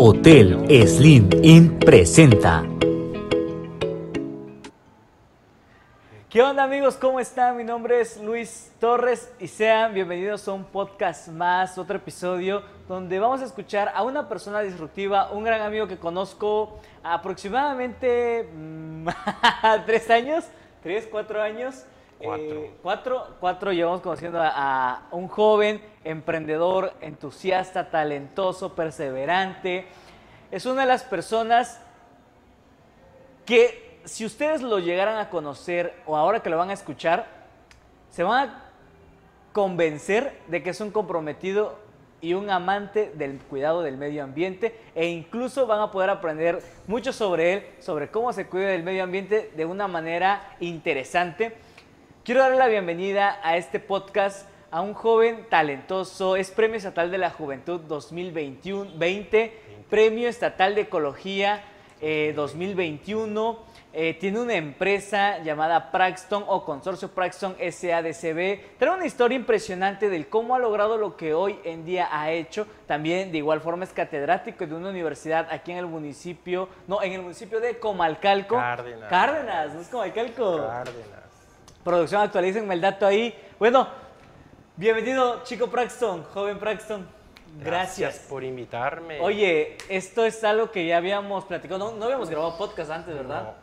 Hotel Slim Inn presenta. ¿Qué onda amigos? ¿Cómo están? Mi nombre es Luis Torres y sean bienvenidos a un podcast más, otro episodio donde vamos a escuchar a una persona disruptiva, un gran amigo que conozco aproximadamente mm, tres años, tres, cuatro años. Cuatro. Eh, cuatro, cuatro llevamos conociendo a, un joven emprendedor, entusiasta, talentoso, perseverante. Es una de las personas que si ustedes lo llegaran a conocer o ahora que lo van a escuchar, se van a convencer de que es un comprometido y un amante del cuidado del medio ambiente e incluso van a poder aprender mucho sobre él, sobre cómo se cuida del medio ambiente de una manera interesante. Quiero darle la bienvenida a este podcast a un joven talentoso, es Premio Estatal de la Juventud 2021, 20, Premio Estatal de Ecología eh, 2021. Eh, tiene una empresa llamada Praxton o Consorcio Praxton SADCB. Trae una historia impresionante del cómo ha logrado lo que hoy en día ha hecho. También de igual forma es catedrático de una universidad aquí en el municipio, no, en el municipio de Comalcalco. Cárdenas. Cárdenas, no es Comalcalco. Cárdenas. Producción, actualícenme el dato ahí. Bueno, bienvenido, chico Praxton, joven Praxton. Gracias. por invitarme. Oye, esto es algo que ya habíamos platicado. No, no habíamos grabado podcast antes, ¿verdad? No.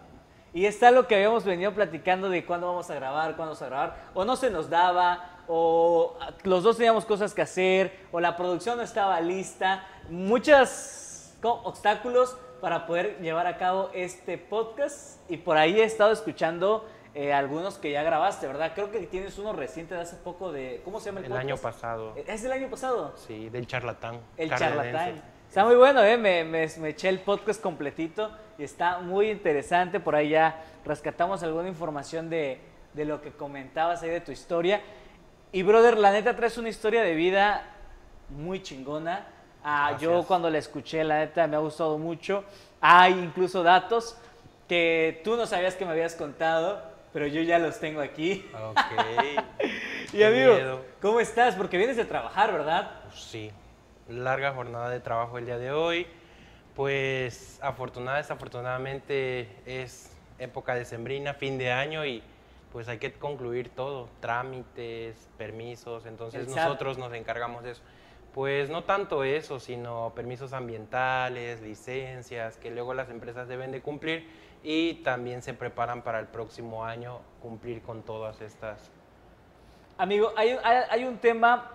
Y es algo que habíamos venido platicando de cuándo vamos a grabar, cuándo vamos a grabar. O no se nos daba, o los dos teníamos cosas que hacer, o la producción no estaba lista. Muchos obstáculos para poder llevar a cabo este podcast. Y por ahí he estado escuchando eh, algunos que ya grabaste, ¿verdad? Creo que tienes uno reciente de hace poco de... ¿Cómo se llama el, El podcast? año pasado. ¿Es del año pasado? Sí, del charlatán. El charlatán. Está muy bueno, ¿eh? Me, me- me eché el podcast completito y está muy interesante. Por ahí ya rescatamos alguna información de, de lo que comentabas ahí de tu historia. Y, brother, la neta traes una historia de vida muy chingona. Ah, yo cuando la escuché, la neta me ha gustado mucho. Hay incluso datos que tú no sabías que me habías contado, pero yo ya los tengo aquí. Ok. Y amigo, miedo. ¿cómo estás? Porque vienes de trabajar, ¿verdad? Pues sí, larga jornada de trabajo el día de hoy. Pues afortunada, desafortunadamente es época decembrina, fin de año y pues hay que concluir todo, trámites, permisos, entonces nosotros nos encargamos de eso. Pues no tanto eso, sino permisos ambientales, licencias, que luego las empresas deben de cumplir y también se preparan para el próximo año cumplir con todas estas. Amigo, hay, hay- hay un tema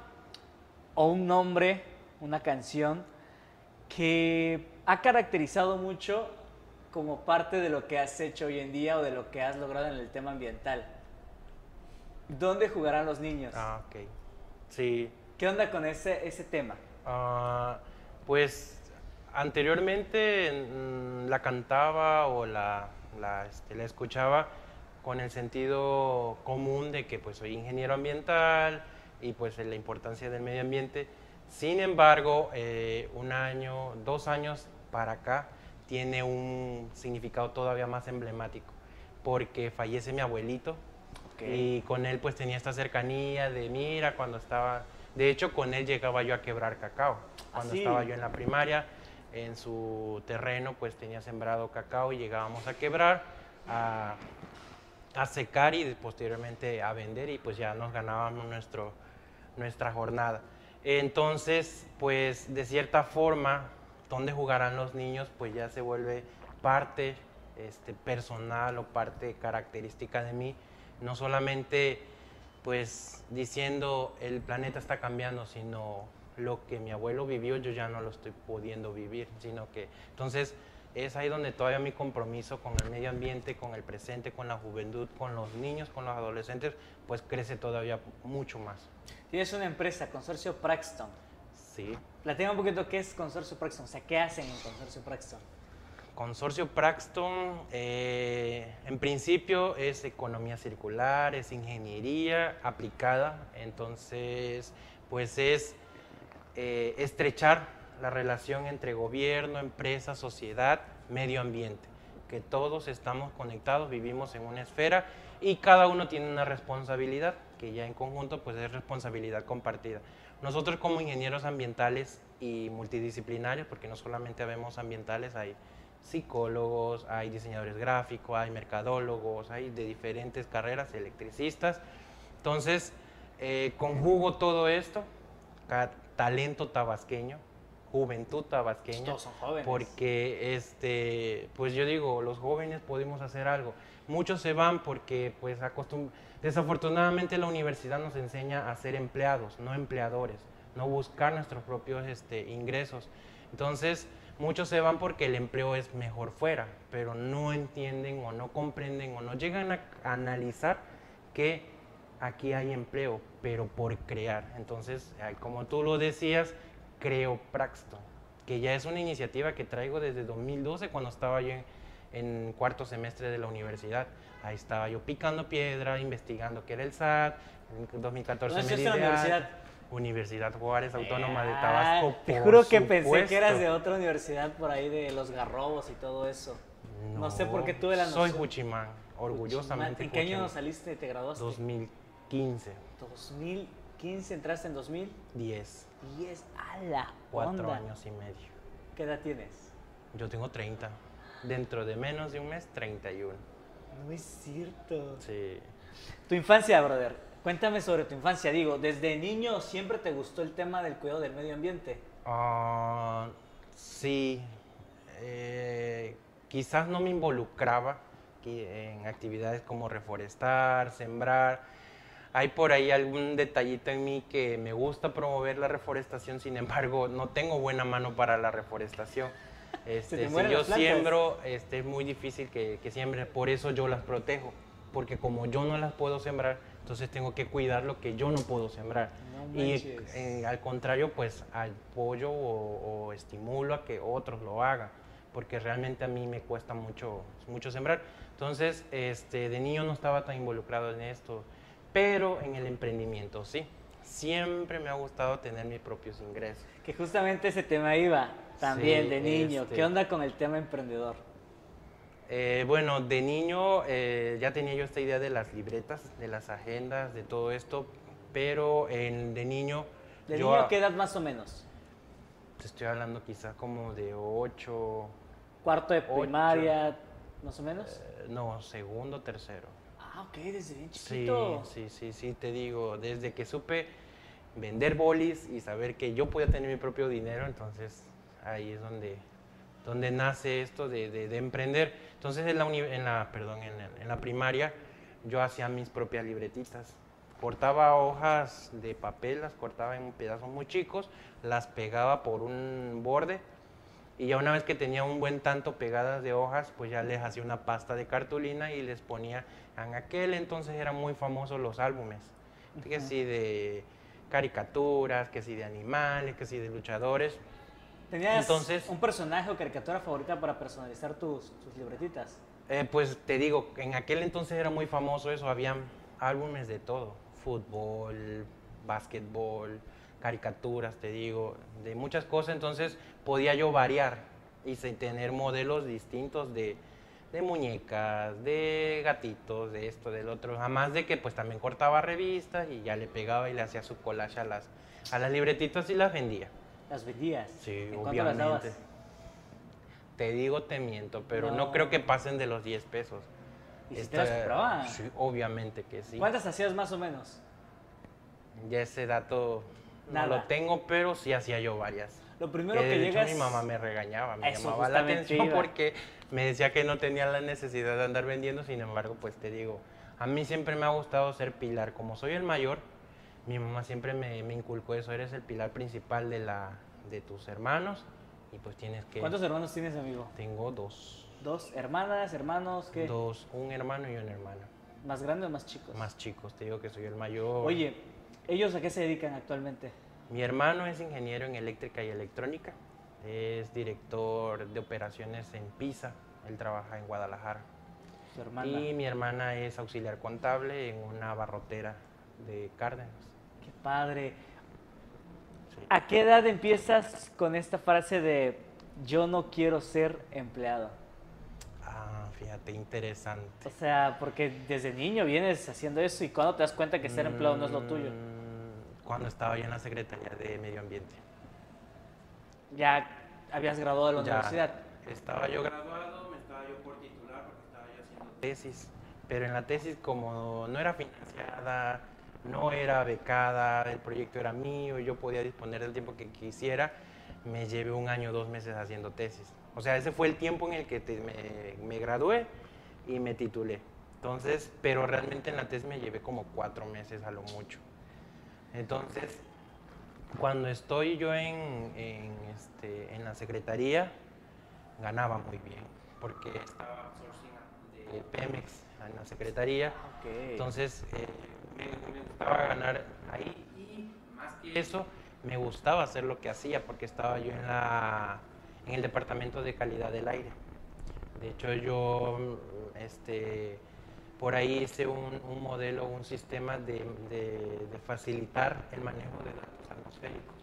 o un nombre, una canción, que ha caracterizado mucho como parte de lo que has hecho hoy en día o de lo que has logrado en el tema ambiental. ¿Dónde jugarán los niños? Ah, ok. Sí, ¿Qué onda con ese, ese tema? Ah, pues anteriormente mm, la cantaba o la, la, este, la escuchaba con el sentido común de que pues soy ingeniero ambiental y pues la importancia del medio ambiente. Sin embargo, eh, un año, dos años para acá tiene un significado todavía más emblemático porque fallece mi abuelito Ok. y con él pues tenía esta cercanía de mira cuando estaba, de hecho con él llegaba yo a quebrar cacao, cuando ¿Ah, sí? estaba yo en la primaria, en su terreno pues tenía sembrado cacao y llegábamos a quebrar, a, a secar y posteriormente a vender y pues ya nos ganábamos nuestro, nuestra jornada. Entonces pues de cierta forma, donde jugarán los niños pues ya se vuelve parte este, personal o parte característica de mí, no solamente pues diciendo el planeta está cambiando, sino lo que mi abuelo vivió yo ya no lo estoy pudiendo vivir, sino que entonces es ahí donde todavía mi compromiso con el medio ambiente, con el presente, con la juventud, con los niños, con los adolescentes, pues crece todavía mucho más. Tienes una empresa, Consorcio Praxton. Sí. Platícame un poquito qué es Consorcio Praxton, o sea, qué hacen en Consorcio Praxton. Consorcio Praxton, eh, en principio es economía circular, es ingeniería aplicada, entonces pues es eh, estrechar la relación entre gobierno, empresa, sociedad, medio ambiente, que todos estamos conectados, vivimos en una esfera y cada uno tiene una responsabilidad, que ya en conjunto pues es responsabilidad compartida. nosotros como ingenieros ambientales y multidisciplinarios, porque no solamente vemos ambientales, hay psicólogos, hay diseñadores gráficos, hay mercadólogos, hay de diferentes carreras, electricistas. Entonces, eh, conjugo todo esto, talento tabasqueño, juventud tabasqueña. Todos son jóvenes. Porque, este, pues yo digo, los jóvenes podemos hacer algo. Muchos se van porque, pues, acostum desafortunadamente la universidad nos enseña a ser empleados, no empleadores, no buscar nuestros propios este, ingresos. Entonces, muchos se van porque el empleo es mejor fuera, pero no entienden o no comprenden o no llegan a analizar que aquí hay empleo, pero por crear. Entonces, como tú lo decías, creo Praxton, que ya es una iniciativa que traigo desde 2012 cuando estaba yo en, cuarto semestre de la universidad. Ahí estaba yo picando piedra, investigando qué era el SAT. En 2014 ¿Dónde me la universidad? Universidad Juárez Autónoma de Tabasco. Te juro que pensé que eras de otra universidad por ahí de los Garrobos y todo eso. No, sé por qué tuve la noción. Soy Juchimán, orgullosamente. ¿En qué año saliste, te graduaste? 2015. 2015, entraste en 2010. 10, a la Cuatro años y medio. ¿Qué edad tienes? Yo tengo 30. Dentro de menos de un mes, 31. No es cierto. Sí. Tu infancia, brother. Cuéntame sobre tu infancia. Digo, ¿desde niño siempre te gustó el tema del cuidado del medio ambiente? Ah, sí. Eh, quizás no me involucraba en actividades como reforestar, sembrar hay por ahí algún detallito en mí que me gusta promover la reforestación, sin embargo, no tengo buena mano para la reforestación. Este, si yo siembro, este, es muy difícil que, que siembre, por eso yo las protejo, porque como yo no las puedo sembrar, entonces tengo que cuidar lo que yo no puedo sembrar. y eh, al contrario, pues apoyo o, o, estimulo a que otros lo hagan, porque realmente a mí me cuesta mucho, mucho sembrar. Entonces, este, de niño no estaba tan involucrado en esto pero en el emprendimiento sí. Siempre me ha gustado tener mis propios ingresos. Que justamente ese tema iba también de niño. ¿Qué este onda con el tema emprendedor? Eh, bueno, de niño eh, ya tenía yo esta idea de las libretas, de las agendas, de todo esto, pero en, de niño... ¿De niño qué edad más o menos? Te estoy hablando quizás como de 8... ¿Cuarto de primaria, más o menos? Eh, no, segundo, tercero. Ah, ok, desde bien chiquito. Sí, sí, sí, sí, te digo, desde que supe vender bolis y saber que yo podía tener mi propio dinero, entonces ahí es donde, donde nace esto de, de, emprender. Entonces en la, en la, perdón, en, la primaria yo hacía mis propias libretitas. Cortaba hojas de papel, las cortaba en pedazos muy chicos, las pegaba por un borde y ya una vez que tenía un buen tanto pegadas de hojas, pues ya les hacía una pasta de cartulina y les ponía, en aquel entonces eran muy famosos los álbumes, que si de caricaturas, que si de animales, que si de luchadores. ¿Tenías entonces, un personaje o caricatura favorita para personalizar tus, libretitas? Eh, pues te digo, en aquel entonces era muy famoso eso, habían álbumes de todo, fútbol, básquetbol, caricaturas, te digo, de muchas cosas, entonces podía yo variar y tener modelos distintos de, muñecas, de gatitos, de esto, del otro, además de que pues también cortaba revistas y ya le pegaba y le hacía su collage a las, a las libretitas y las vendía. ¿Las vendías? Sí, obviamente. Te digo, te miento, pero no, creo que pasen de los 10 pesos. ¿Y si te las compraban? Sí, obviamente que sí. ¿Cuántas hacías más o menos? Ya ese dato no lo tengo, pero sí hacía yo varias. Lo primero que, de llegas... Hecho, mi mamá me regañaba, me llamaba la atención porque me decía que no tenía la necesidad de andar vendiendo, sin embargo, pues te digo, a mí siempre me ha gustado ser pilar. Como soy el mayor, mi mamá siempre me, me inculcó eso, eres el pilar principal de, la, de tus hermanos y pues tienes que... ¿Cuántos hermanos tienes, amigo? Tengo dos. ¿Dos hermanas, hermanos? ¿qué? Dos, un hermano y una hermana. ¿Más grandes o más chicos? Más chicos, te digo que soy el mayor. Oye, ¿Ellos a qué se dedican actualmente? Mi hermano es ingeniero en eléctrica y electrónica, es director de operaciones en PISA, él trabaja en Guadalajara. Y mi hermana es auxiliar contable en una barrotera de Cárdenas. ¡Qué padre! ¿A qué edad empiezas con esta frase de yo no quiero ser empleado? Ah, fíjate, interesante. O sea, porque desde niño vienes haciendo eso y cuando te das cuenta que ser empleado no es lo tuyo. Cuando estaba yo en la Secretaría de Medio Ambiente. Ya habías graduado de la Ya universidad. Estaba yo graduado, me estaba yo por titular porque estaba yo haciendo tesis, pero en la tesis como no era financiada, no era becada, el proyecto era mío, yo podía disponer del tiempo que quisiera, me llevé un año, dos meses haciendo tesis. O sea, ese fue el tiempo en el que te- me, me gradué y me titulé. Entonces, pero realmente en la tesis me llevé como cuatro meses a lo mucho. Entonces, cuando estoy yo en, en, este, en la secretaría, ganaba muy bien, porque estaba outsourcing de Pemex en la secretaría. Entonces, eh, me, me gustaba ganar ahí y más que eso, me gustaba hacer lo que hacía, porque estaba yo en, la, en el departamento de calidad del aire. De hecho, yo este, por ahí hice un, un modelo, un sistema de, de- de facilitar el manejo de datos atmosféricos.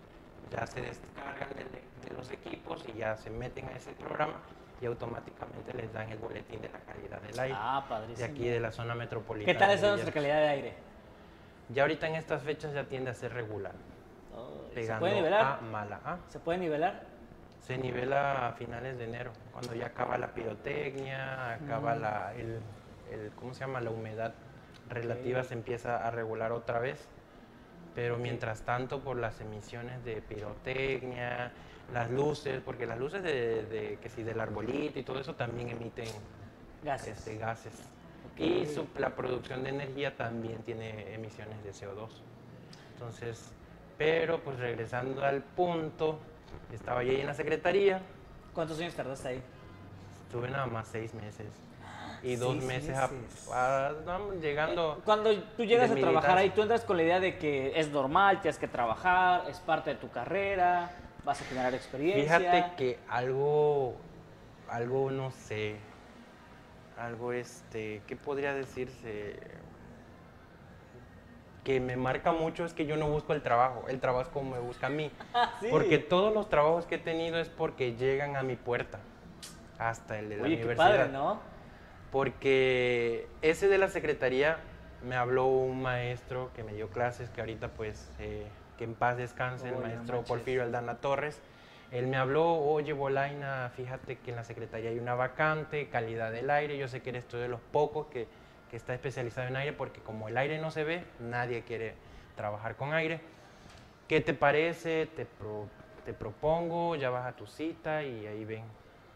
Ya se descargan de, de los equipos y ya se meten a ese programa y automáticamente les dan el boletín de la calidad del aire Ah, de padrísimo. aquí de la zona metropolitana. ¿Qué tal de está nuestra calidad de aire? Ya ahorita en estas fechas ya tiende a ser regular, Ay, ¿Se puede nivelar? a mala. ¿ah? ¿Se puede nivelar? Se nivela a finales de enero, cuando ya acaba la pirotecnia, acaba Mm. la, el, el- ¿cómo se llama? La humedad relativa Ok. se empieza a regular otra vez. Pero mientras tanto, por las emisiones de pirotecnia, las luces, porque las luces de, de- que si del arbolito y todo eso también emiten Gases. este, gases. Y su- la producción de energía también tiene emisiones de CO2. Entonces, pero pues regresando al punto, estaba yo ahí en la secretaría, ¿Cuántos años tardaste ahí? estuve nada más seis meses. Y dos Seis meses, a- meses. a- vamos, llegando... Cuando tú llegas a De trabajar militar. ahí, tú entras con la idea de que es normal, tienes que trabajar, es parte de tu carrera, vas a generar experiencia. Fíjate que algo, algo no sé, algo este, ¿qué podría decirse? Que me marca mucho es que yo no busco el trabajo, el trabajo es como me busca a mí. Ah, sí. Porque todos los trabajos que he tenido es porque llegan a mi puerta, hasta el de la Oye, qué universidad. padre, ¿no? Porque ese de la secretaría me habló un maestro que me dio clases, que ahorita pues, eh, que en paz descanse, el Oye, no maestro. Porfirio Aldana Torres. Él me habló, oye Bolaina, fíjate que en la secretaría hay una vacante, calidad del aire, yo sé que eres tú de los pocos que, que está especializado en aire, porque como el aire no se ve, nadie quiere trabajar con aire. ¿Qué te parece? Te, pro- te propongo, ya vas a tu cita y ahí ven.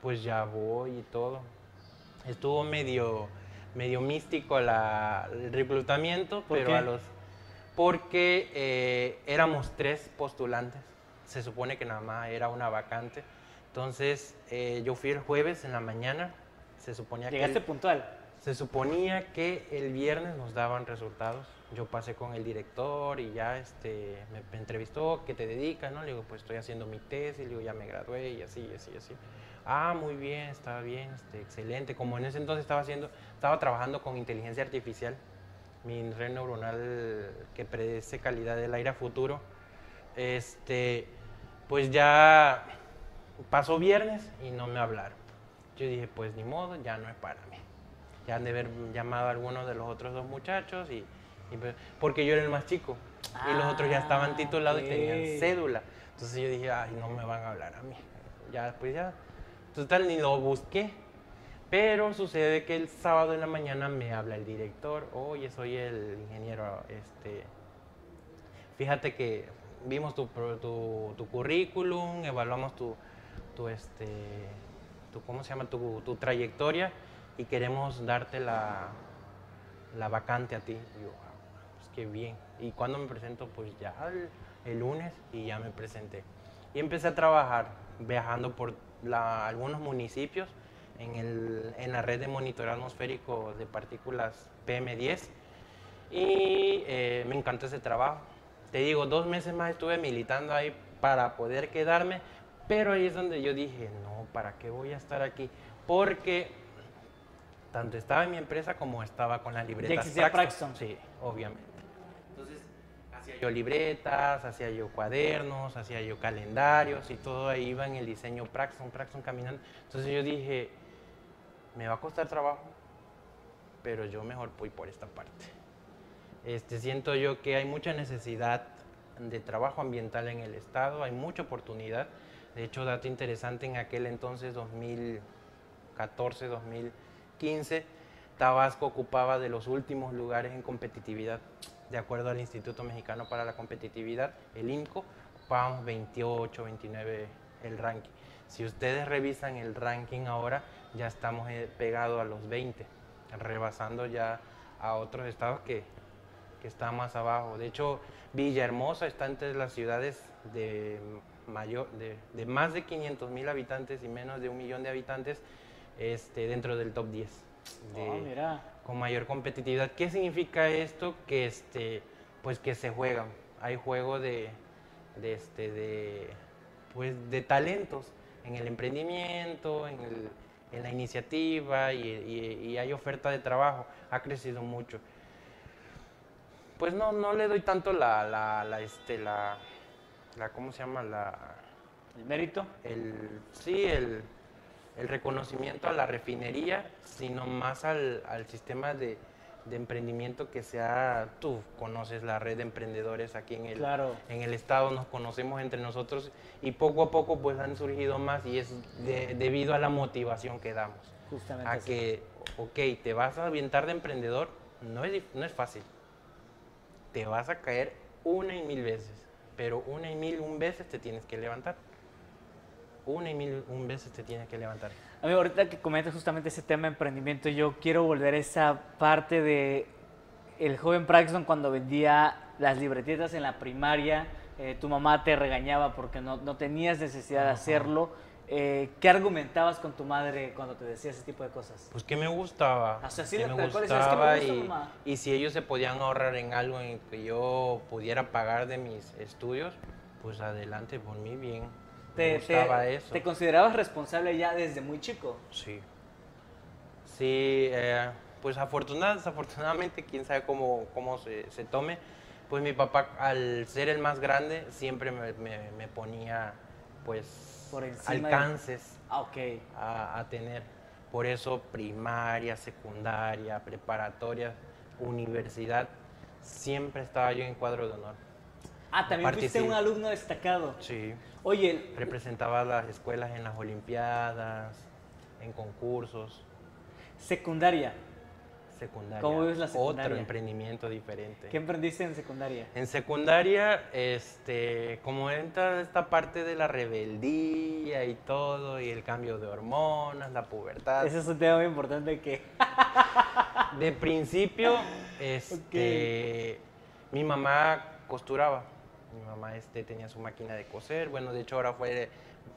Pues ya voy y todo. Estuvo medio, medio místico la- el reclutamiento, ¿Por pero qué? a los... Porque eh, éramos tres postulantes. Se supone que nada más era una vacante. Entonces, eh, yo fui el jueves en la mañana. Se suponía que... Llegaste el- puntual. se suponía que el viernes nos daban resultados. Yo pasé con el director y ya este, me, me entrevistó, ¿qué te dedicas? ¿no? Le digo, pues estoy haciendo mi tesis, le digo, ya me gradué y así, y así, y así. Ah, muy bien, estaba bien, este, excelente. Como en ese entonces estaba haciendo, estaba trabajando con inteligencia artificial, mi red neuronal que predice calidad del aire a futuro. Este, pues ya pasó viernes y no me hablaron. Yo dije, pues ni modo, ya no es para mí ya han de haber llamado a algunos de los otros dos muchachos y, y pues- porque yo era el más chico y los otros ya estaban Ah, titulados ok. y tenían cédula entonces yo dije ay no me van a hablar a mí ya pues ya total ni lo busqué pero sucede que el sábado en la mañana me habla el director oye soy el ingeniero este fíjate que vimos tu, tu, tu currículum, evaluamos tu, tu, este, tu, ¿cómo se llama? Tu, tu trayectoria y queremos darte la, la vacante a ti. Y yo, "Ah, pues qué bien. ¿Y cuando me presento? Pues ya el, el lunes y ya me presenté. Y empecé a trabajar viajando por la- algunos municipios en, el, en la red de monitoreo atmosférico de partículas PM10 y eh, me encantó ese trabajo. Te digo, dos meses más estuve militando ahí para poder quedarme, pero ahí es donde yo dije, no, ¿para qué voy a estar aquí? Porque tanto estaba en mi empresa como estaba con las libretas. existía Praxton. Sí, obviamente. Hacía yo libretas, hacía yo cuadernos, hacía yo calendarios y todo ahí iba en el diseño Praxton, Praxton caminando. Entonces yo dije, me va a costar trabajo, pero yo mejor voy por esta parte. Este, siento yo que hay mucha necesidad de trabajo ambiental en el estado, hay mucha oportunidad. De hecho, dato interesante, en aquel entonces, 2014, 2015, Tabasco ocupaba de los últimos lugares en competitividad. De acuerdo al Instituto Mexicano para la Competitividad, el INCO, ocupábamos 28, 29 el ranking. Si ustedes revisan el ranking ahora, ya estamos eh, pegados a los 20, rebasando ya a otros estados que, que están más abajo. De hecho, Villahermosa está entre las ciudades de, mayor, de, más de 500 mil habitantes y menos de un millón de habitantes este, dentro del top 10. de- Ah, mira. Con mayor competitividad. ¿Qué significa esto? Que este, pues que se juegan. Hay juego de, de este, de, pues de talentos en el emprendimiento, en, el- en la iniciativa y, y- y hay oferta de trabajo. Ha crecido mucho. Pues no, no le doy tanto la, la, la, este, la, la, ¿cómo se llama? La, El mérito. el, sí, el, el reconocimiento a la refinería, sino más al, al sistema de, de emprendimiento que sea, tú conoces la red de emprendedores aquí en el, Claro. en el estado, nos conocemos entre nosotros y poco a poco pues han surgido más y es de- debido a la motivación que damos. Justamente. A así. que, ok, te vas a aventar de emprendedor, no es, no es fácil. Te vas a caer una y mil veces, pero una y mil un veces te tienes que levantar. Una y mil un veces te tienes que levantar. Amigo, ahorita que comentas justamente ese tema de emprendimiento, yo quiero volver a esa parte de el joven Braxton cuando vendía las libretitas en la primaria, eh, tu mamá te regañaba porque no, no tenías necesidad de hacerlo. Eh, ¿Qué argumentabas con tu madre cuando te decía ese tipo de cosas? Pues que me gustaba. O sea, sí, que me cual, ¿sabes qué me gustaba gusta, y, mamá? y si ellos se podían ahorrar en algo en que yo pudiera pagar de mis estudios, pues adelante, por mí bien. Te, me te- gustaba eso. te considerabas responsable ya desde muy chico. Sí. Sí, eh, pues afortunadamente, desafortunadamente, quién sabe cómo, cómo se, se tome, pues mi papá al ser el más grande siempre me, me- me ponía pues Por encima de- alcances Ah, ok. a, a tener. Por eso primaria, secundaria, preparatoria, universidad, siempre estaba yo en cuadro de honor. Ah, también fuiste un alumno destacado. Sí. Oye, Representaba a las escuelas en las olimpiadas, en concursos. secundaria. Secundaria. ¿Cómo ves la secundaria? Otro emprendimiento diferente. ¿Qué emprendiste en secundaria? En secundaria, este, como entra esta parte de la rebeldía y todo, y el cambio de hormonas, la pubertad. Ese es un tema muy importante que... De principio, este, mi mamá costuraba. Mi mamá este, tenía su máquina de coser. Bueno, de hecho ahora fue,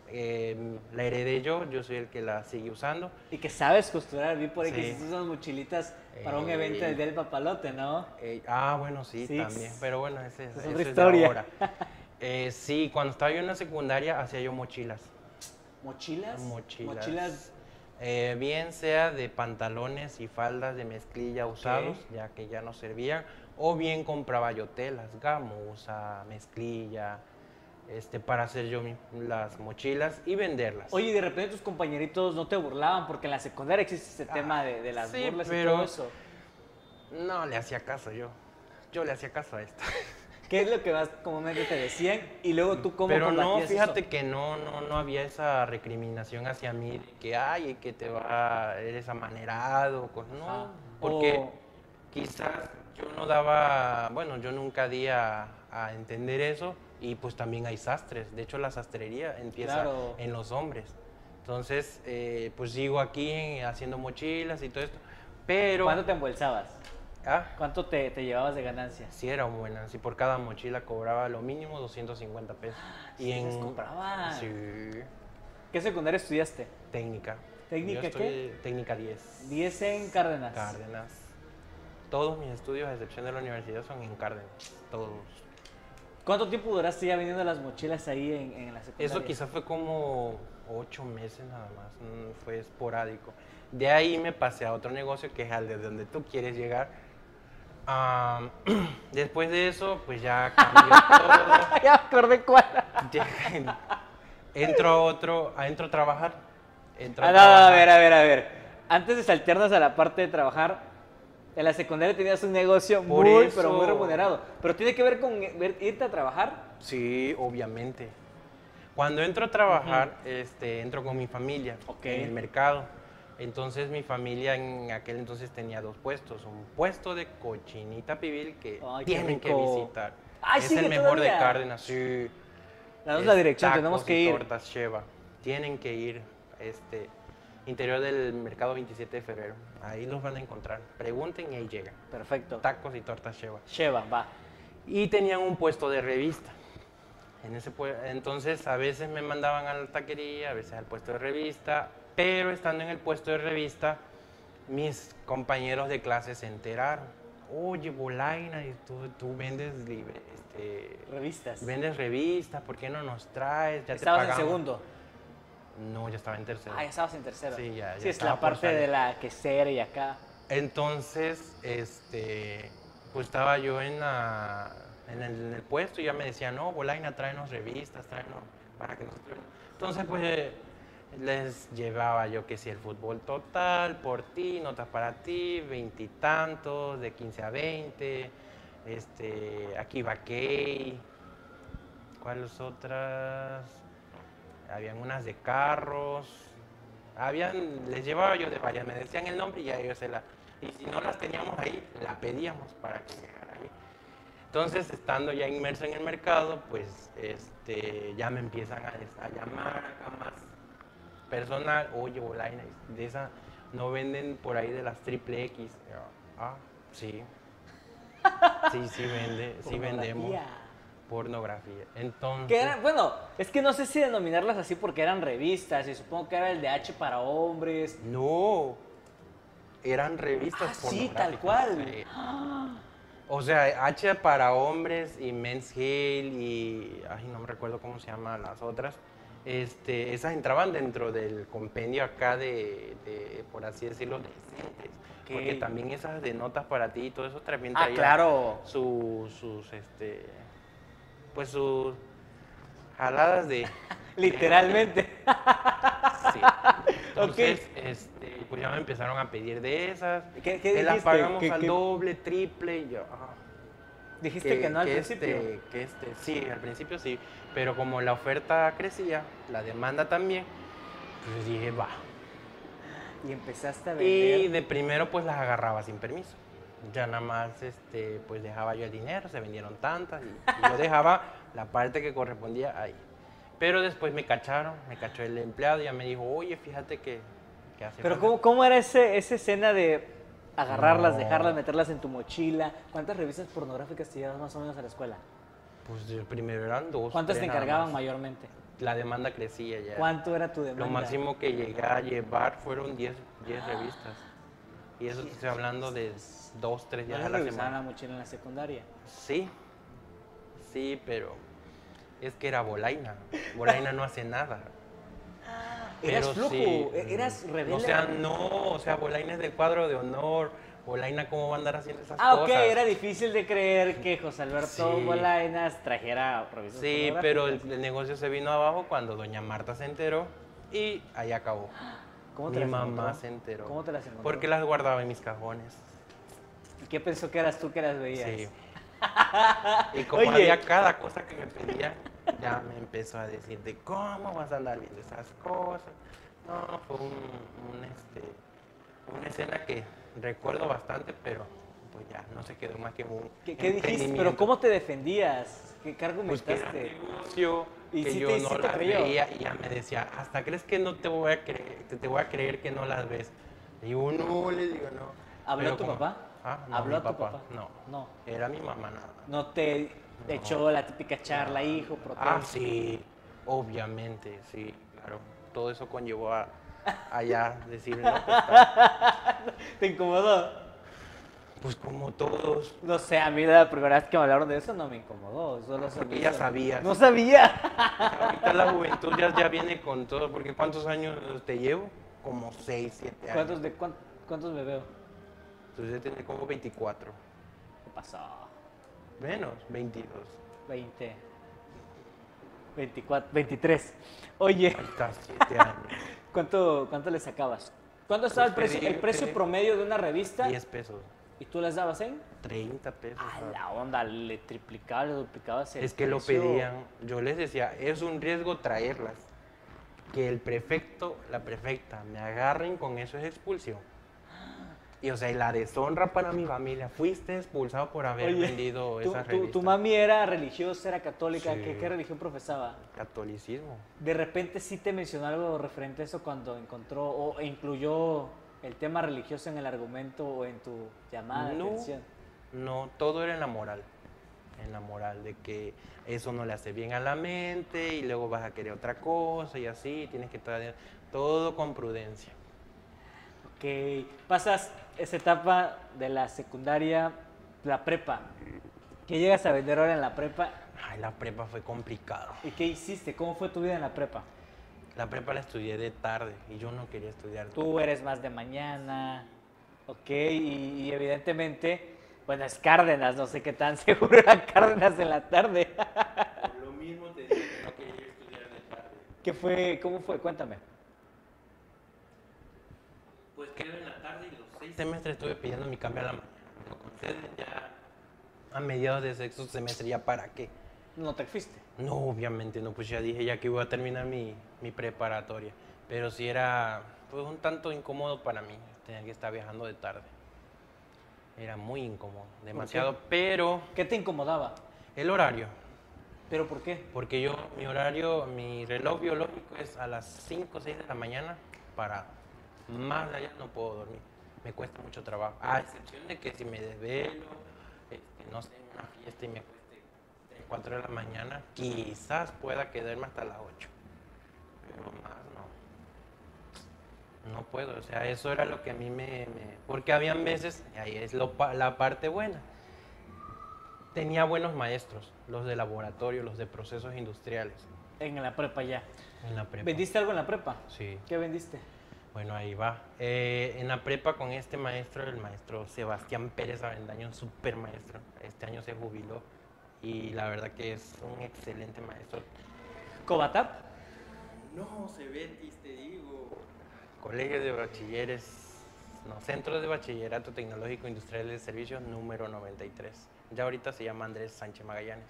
eh, la heredé yo, yo soy el que la sigue usando. Y que sabes costurar. Vi por ahí que Sí. hiciste unas mochilitas para un Eh, evento del Día del Papalote, ¿no? Eh, ah, bueno, sí, Sí. también. Pero bueno, ese, Es otra es de historia. Eh, sí, cuando estaba yo en la secundaria hacía yo mochilas. ¿Mochilas? Mochilas. Mochilas. Eh, bien sea de pantalones y faldas de mezclilla usados, ya que ya no servían, o bien compraba yo telas, gamuza, mezclilla, este, para hacer yo las mochilas y venderlas. Oye, y de repente tus compañeritos no te burlaban porque en la secundaria existe este Ah, tema de, de las sí, burlas y pero- todo eso. No le hacía caso yo. Yo le hacía caso a esto. ¿Qué es lo que más comúnmente te decían? Y luego tú cómo Pero no, fíjate eso? que no, no, no había esa recriminación hacia mí, de que, ay, que te va, eres amanerado, no, Ajá. porque O- quizás yo no daba, bueno, yo nunca di a, a entender eso, y pues también hay sastres, de hecho la sastrería empieza Claro. en los hombres, entonces, eh, pues sigo aquí en- haciendo mochilas y todo esto, pero, ¿Cuánto te embolsabas? ah, ¿Cuánto te, te llevabas de ganancia? sí era buena, si por cada mochila cobraba lo mínimo 250 pesos, Sí, les compraban. Sí. ¿Qué secundaria estudiaste? Técnica. ¿Técnica Yo estoy Técnica 10. 10 en Cárdenas. Cárdenas. Todos mis estudios, a excepción de la universidad, son en Cárdenas. Todos. ¿Cuánto tiempo duraste ya vendiendo las mochilas ahí en, en la secundaria? Eso quizás fue como ocho meses nada más. mm, Fue esporádico. De ahí me pasé a otro negocio que es al de donde tú quieres llegar. Am, después de eso, pues ya cambió todo. ya acordé cuál. Entro a otro, a- entro a trabajar. Entro Ah, no, no, a trabajar. ver, a ver, a ver. Antes de saltearnos a la parte de trabajar, En la secundaria tenías un negocio Por muy, pero muy eso- remunerado. Pero tiene que ver con irte a trabajar. Sí, obviamente. Cuando entro a trabajar, este, entro con mi familia Ok. en el mercado. Entonces mi familia en aquel entonces tenía dos puestos. Un puesto de cochinita pibil que Ay, tienen que visitar. Ay, es el mejor todavía. de Cárdenas, sí. Danos la dirección, tenemos que ir. tortas Sheva. Tienen que ir. Este, interior del mercado 27 de febrero. Ahí los van a encontrar. Pregunten y ahí llegan. Perfecto. Tacos y tortas Sheva. Sheva, va. Y tenían un puesto de revista. En ese entonces a veces me mandaban a la taquería, a veces al puesto de revista, pero estando en el puesto de revista, mis compañeros de clase se enteraron. Oye, Bolaina, y tú, tú vendes libre, este, Revistas. vendes revistas, ¿por qué no nos traes? Ya te Estabas en pagamos". segundo. No, ya estaba en tercero. Ah, ya estabas en tercero. Sí, ya- Sí, ya es estaba la parte de la quesera y acá. Entonces, este, pues estaba yo en, la- en, el, en el puesto y ya me decían, no, Bolaina, tráenos revistas, tráenos para que nosotros... Entonces, pues les llevaba yo que si el fútbol total, por ti, notas para ti, veintitantos, de 15 a 20, este, aquí va Key, ¿cuáles otras? Habían unas de carros, habían, les llevaba yo de varias, me decían el nombre y ya ellos se la... Y si no las teníamos ahí, la pedíamos para que llegara ahí. Entonces, estando ya inmerso en el mercado, pues este, ya me empiezan a, a llamar acá más personal, oye, Bolaina, de esa no venden por ahí de las triple X. Ah, sí. Sí, sí vende, sí vendemos Pornografía. Entonces, Que eran, bueno, es que no sé si denominarlas así porque eran revistas y supongo que era el de H para hombres. No, eran revistas Ah, sí, tal pornográficas, cual. O sea, H para hombres y Men's Health y, ay, no me recuerdo cómo se llaman las otras. Este, esas entraban dentro del compendio acá de, de, por así decirlo, decentes. Porque también esas de notas para ti y todo eso también Ah, traía claro. su- sus, este, pues sus jaladas de... Literalmente. Sí. Entonces, este, pues ya me empezaron a pedir de esas. ¿Qué- qué que las pagamos ¿Qué- al doble, triple. Y yo, Dijiste que, no al este- principio. que este, sí, al principio sí. Pero como la oferta crecía, la demanda también, pues dije, va. Y empezaste a Y vender. de primero pues las agarraba sin permiso. Ya nada más este, pues dejaba yo el dinero, se vendieron tantas y, y yo dejaba la parte que correspondía ahí. Pero después me cacharon, me cachó el empleado y ya me dijo, oye, fíjate que, que hace Pero ¿cómo, cómo era ese, esa escena de agarrarlas, No. dejarlas, meterlas en tu mochila? ¿Cuántas revistas pornográficas te llevabas más o menos a la escuela? Pues primero eran dos. ¿Cuántas te encargaban mayormente? La demanda crecía ya. ¿Cuánto era tu demanda? Lo máximo que llegué a llevar fueron 10 10 revistas. Y eso te estoy hablando de dos, tres ¿No días a la revisaban la semana. mochila en la secundaria? Sí, sí, pero es que era Bolaina. Bolaina no hace nada. Eras Pero flojo, sí, e- eras mm, rebelde. O sea, no, o sea, Bolaina es del cuadro de honor. Bolaina, ¿cómo va a andar haciendo esas Ah, cosas? ok, era difícil de creer que José Alberto Sí. Bolainas trajera revistas Sí, pero el, el negocio se vino abajo cuando doña Marta se enteró y ahí acabó. ¿Cómo te Mi las mamá encontró? se enteró. ¿Cómo te las encontró? Porque las guardaba en mis cajones. ¿Y qué pensó que eras tú que las veías? Sí. Y como Oye. había cada cosa que me pedía, ya me empezó a decir de cómo vas a andar viendo esas cosas. No, fue un, un, este, una escena que recuerdo bastante, pero pues ya no se quedó más que un ¿Qué, qué dijiste? ¿Pero cómo te defendías? ¿Qué, qué Pues que era negocio, ¿Y que yo te- no te las creyó? veía y ya me decía, ¿hasta crees que no te voy a creer, que te voy a creer que no las ves? Le digo, no, le digo, no. ¿Habló Pero tu como- papá? Ah, no, ¿Habló mi tu papá? No, No. era mi mamá nada. No te echó la típica charla, hijo, protesta. Ah, sí, obviamente, sí, claro. Todo eso conllevó a allá decir, no, pues, está- ¿Te incomodó? Pues como todos, No sé, a mí la primera vez que me hablaron de eso no me incomodó. Solo porque ya sabías. No sabía. Ahorita la juventud ya, ya viene con todo, porque ¿cuántos años te llevo? Como 6, 7 años. ¿Cuántos, de, cuán- ¿Cuántos me veo? Entonces ya tenía como 24. ¿Qué pasó? Menos, 22. 20. 24, 23. Oye, Ahí está, 7 años. ¿cuánto, cuánto le sacabas? ¿Cuánto estaba el Pues precio, el precio promedio de una revista? 10 pesos. ¿Y tú les dabas en? 30 pesos. A ¿sabes? la onda, le triplicaba, le duplicabas el Es que lo precio. pedían. Yo les decía, es un riesgo traerlas. Que el prefecto, la prefecta, me agarren con eso es expulsión. Y o sea, y la deshonra para mi familia. Fuiste expulsado por haber Oye, vendido tu, esas tu- revistas. tu mami era religiosa, era católica, Sí. ¿Qué, qué religión profesaba? Catolicismo. De repente sí te mencionó algo referente a eso cuando encontró o incluyó el tema religioso en el argumento o en tu llamada de No. atención. No, todo era en la moral. En la moral de que eso no le hace bien a la mente y luego vas a querer otra cosa y así. Tienes que estar todo con prudencia. Ok, pasas esa etapa de la secundaria, la prepa. ¿Qué llegas a vender ahora en la prepa? Ay, la prepa fue complicado. ¿Y qué hiciste? ¿Cómo fue tu vida en la prepa? La prepa la estudié de tarde y yo no quería estudiar. Tú eres más de mañana, ok, y, y evidentemente, bueno, es Cárdenas, no sé qué tan seguro era Cárdenas en la tarde. Lo mismo te dije que no quería estudiar de tarde. ¿Qué fue? ¿Cómo fue? Cuéntame. Pues quedó en la tarde y los seis semestres estuve pidiendo mi cambio a la mañana. Lo conceden ya a mediados de sexto semestre, ¿ya para qué? No te fuiste. No, obviamente no, pues ya dije ya que iba a terminar mi, mi preparatoria. Pero sí era pues, un tanto incómodo para mí, tener que estar viajando de tarde. Era muy incómodo, demasiado. Pero ¿Qué te incomodaba? el horario, ¿Pero por qué? porque yo, mi horario, mi reloj biológico es a las 5 o 6 de la mañana para más de allá no puedo dormir. Me cuesta mucho trabajo. A excepción de que si me desvelo, este, no sé, en una fiesta y me cueste 3, 4 de la mañana, quizás pueda quedarme hasta las 8. Pero más no. No puedo, o sea, eso era lo que a mí me... me- porque habían veces, y ahí es lo, la parte buena, tenía buenos maestros, los de laboratorio, los de procesos industriales, En la prepa ya. en la prepa. ¿Vendiste algo en la prepa? Sí. ¿Qué vendiste? Bueno, ahí va. Eh, en la prepa con este maestro, el maestro Sebastián Pérez Avendaño, un super maestro. Este año se jubiló y la verdad que es un excelente maestro. ¿Cobatap? No, Cebetis, te digo. Colegio de Bachilleres, no, Centro de Bachillerato Tecnológico Industrial de Servicios número 93. Ya ahorita se llama Andrés Sánchez Magallanes.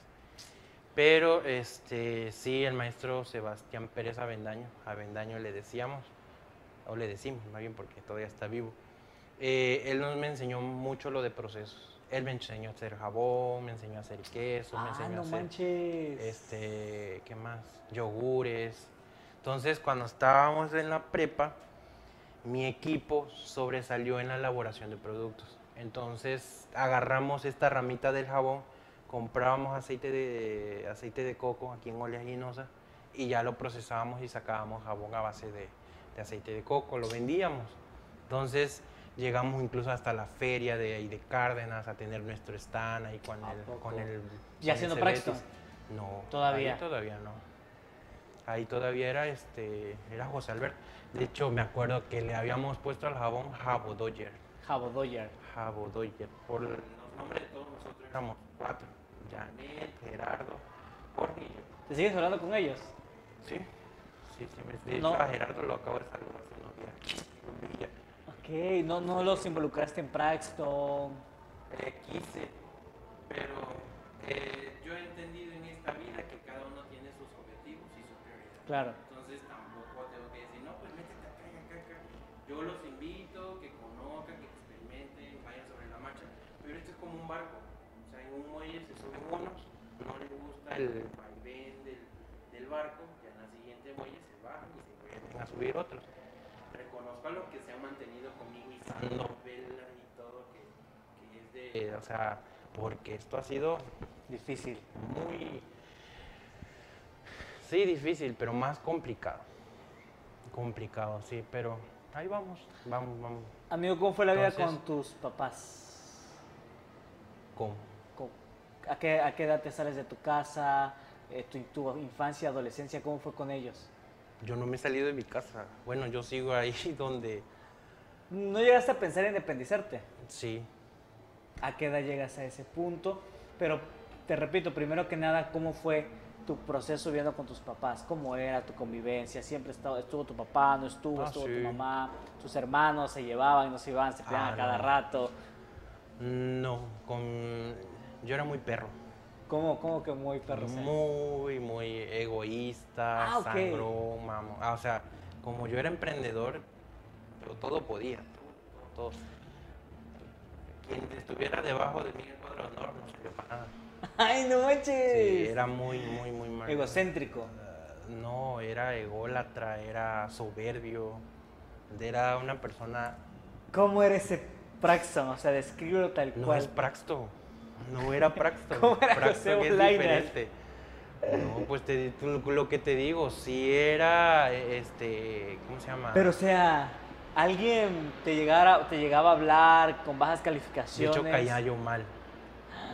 Pero este, sí, el maestro Sebastián Pérez Avendaño, Avendaño le decíamos, o le decimos más bien porque todavía está vivo. Eh, él nos me enseñó mucho lo de procesos. Él me enseñó a hacer jabón, me enseñó a hacer queso, me Ah, enseñó no a hacer manches. este, ¿qué más? Yogures. Entonces, cuando estábamos en la prepa, mi equipo sobresalió en la elaboración de productos. Entonces, agarramos esta ramita del jabón, comprábamos aceite de, aceite de coco aquí en Oleaginosa y ya lo procesábamos y sacábamos jabón a base de, de aceite de coco, lo vendíamos. Entonces, llegamos incluso hasta la feria de ahí de Cárdenas a tener nuestro stand ahí con ¿A el, con el ¿Y con haciendo. Braxton? No. Todavía. Todavía no. Ahí todavía era este. Era José Alberto. De hecho, me acuerdo que le habíamos puesto al jabón Jabo Doyer. Jabo Dodger. Por los nombres de todos nosotros éramos cuatro. Janet, Gerardo, Jorge y yo. ¿Te sigues hablando con ellos? Sí. Sí, sí. me- De No. hecho, a Gerardo lo acabo de saludar hace unos días. Ok, no, no los involucraste en Braxton. Eh, quise, pero eh, yo he entendido en esta vida que cada uno tiene sus objetivos y sus prioridades. Claro. Entonces tampoco tengo que decir, no, pues métete acá y acá, acá. Yo los invito, que conozcan, que experimenten, vayan sobre la marcha. Pero esto es como un barco. O sea, en un muelle se suben unos, no les gusta el vaivén del, del barco, y en la siguiente muelle se bajan y se vuelven a subir otros. Reconozco a los que se han mantenido conmigo izando velas y todo, que, que es de, o sea, porque esto ha sido Difícil. muy, sí, difícil, pero más complicado. Complicado, sí, pero ahí vamos, vamos, vamos. Amigo, ¿cómo fue la vida con tus papás? ¿Cómo? ¿Cómo- ¿A qué, ¿A qué edad te sales de tu casa? Eh, tu, tu infancia, adolescencia, ¿cómo fue con ellos? Yo no me he salido de mi casa. Bueno, yo sigo ahí donde, ¿No llegaste a pensar en independizarte? sí, ¿A qué edad llegas a ese punto? Pero te repito, primero que nada, ¿cómo fue tu proceso viviendo con tus papás? ¿Cómo era tu convivencia? ¿Siempre estuvo, estuvo tu papá, no estuvo, Ah, estuvo sí. tu mamá? ¿Tus hermanos se llevaban, no se llevaban, se peleaban Ah, a cada no. rato? No, con... yo era muy perro. ¿Cómo, cómo que muy perro? Muy, muy egoísta, Ah, ok. sangrón, mamo- ah, o sea, como yo era emprendedor, yo todo podía, todo, todo. Quien estuviera debajo de mí el cuadro de honor no sirvió para nada. ¡Ay, no manches! Sí, era muy, muy, muy mal. Egocéntrico. No, era ególatra, era soberbio, era una persona... ¿Cómo era ese Praxton? O sea, descríbelo tal No cual. es Praxto, no era Praxto. ¿Cómo era Praxton José es diferente. No, pues te, lo que te digo, si era, este, ¿cómo se llama? Pero, o sea, alguien te, llegara, te llegaba a hablar con bajas de calificaciones. hecho caía yo mal.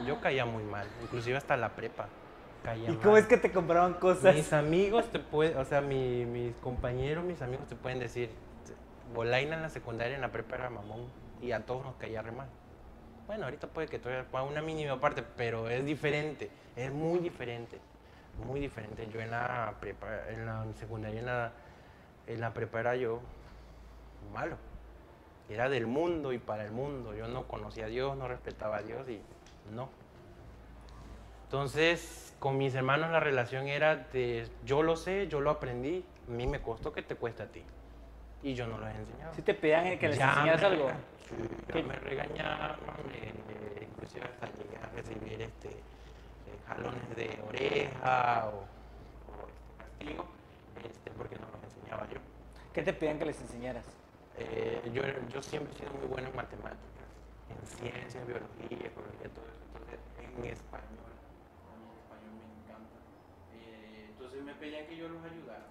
Yo caía muy mal, inclusive hasta la prepa. Caía ¿Y mal. cómo es que te compraban cosas? Mis amigos te pueden, o sea, mi- mis compañeros, mis amigos te pueden decir, Bolaina en la secundaria, en la prepa era mamón y a todos nos caía re mal. Bueno, ahorita puede que todavía una mínima parte, pero es diferente, es muy diferente, muy diferente. Yo en la prepa, en la secundaria, en la, en la prepa era yo malo. Era del mundo y para el mundo. Yo no conocía a Dios, no respetaba a Dios y no. Entonces, con mis hermanos la relación era de yo lo sé, yo lo aprendí, a mí me costó que te cuesta a ti. Y yo no lo he enseñado. Si te pedían que les Ya enseñaras me algo. sí, ¿Qué? me regañaban, inclusive hasta llegué a recibir este, eh, jalones de oreja o, o, este, castigo, este, porque no los enseñaba yo. ¿Qué te pedían que les enseñaras? Eh, yo, yo siempre he sido muy bueno en matemáticas, en ciencia, biología, ecología, todo eso. Entonces, en español, a mí el español me encanta. Eh, entonces me pedían que yo los ayudara.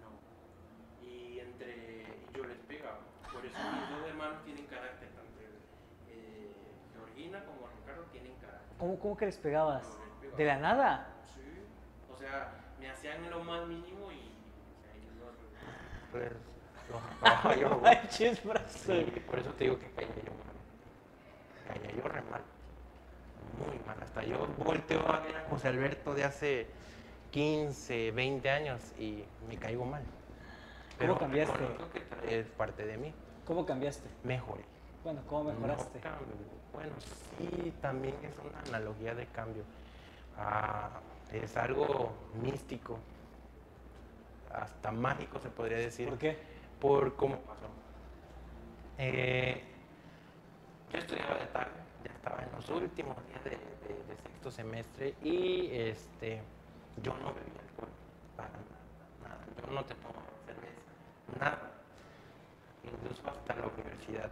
No. Y entre y yo les pegaba. Por eso mis dos hermanos tienen carácter, tanto eh, Georgina como Ricardo tienen carácter. ¿Cómo, cómo que les pegabas? No, les pegaba. ¿De la nada? Sí. O sea, me hacían lo más mínimo y o sea, los, los, los acababa yo, güey. Manches, brazo. Sí, por eso te digo que caía yo mal. Caía yo re mal. Muy mal. Hasta yo volteo a ver a José Alberto de hace 15, 20 años y me caigo mal. ¿Cómo cambiaste? que es parte de mí. ¿Cómo cambiaste? Mejoré. Bueno, ¿cómo mejoraste? No bueno, sí, también es una analogía de cambio. Ah, es algo místico, hasta mágico se podría decir ¿Por qué? Por cómo pasó. Eh, yo estudiaba de tarde, ya estaba en los últimos días de, sexto semestre y este, yo no bebía alcohol, para nada, nada. Yo no te tomo cerveza, nada. Incluso hasta la universidad,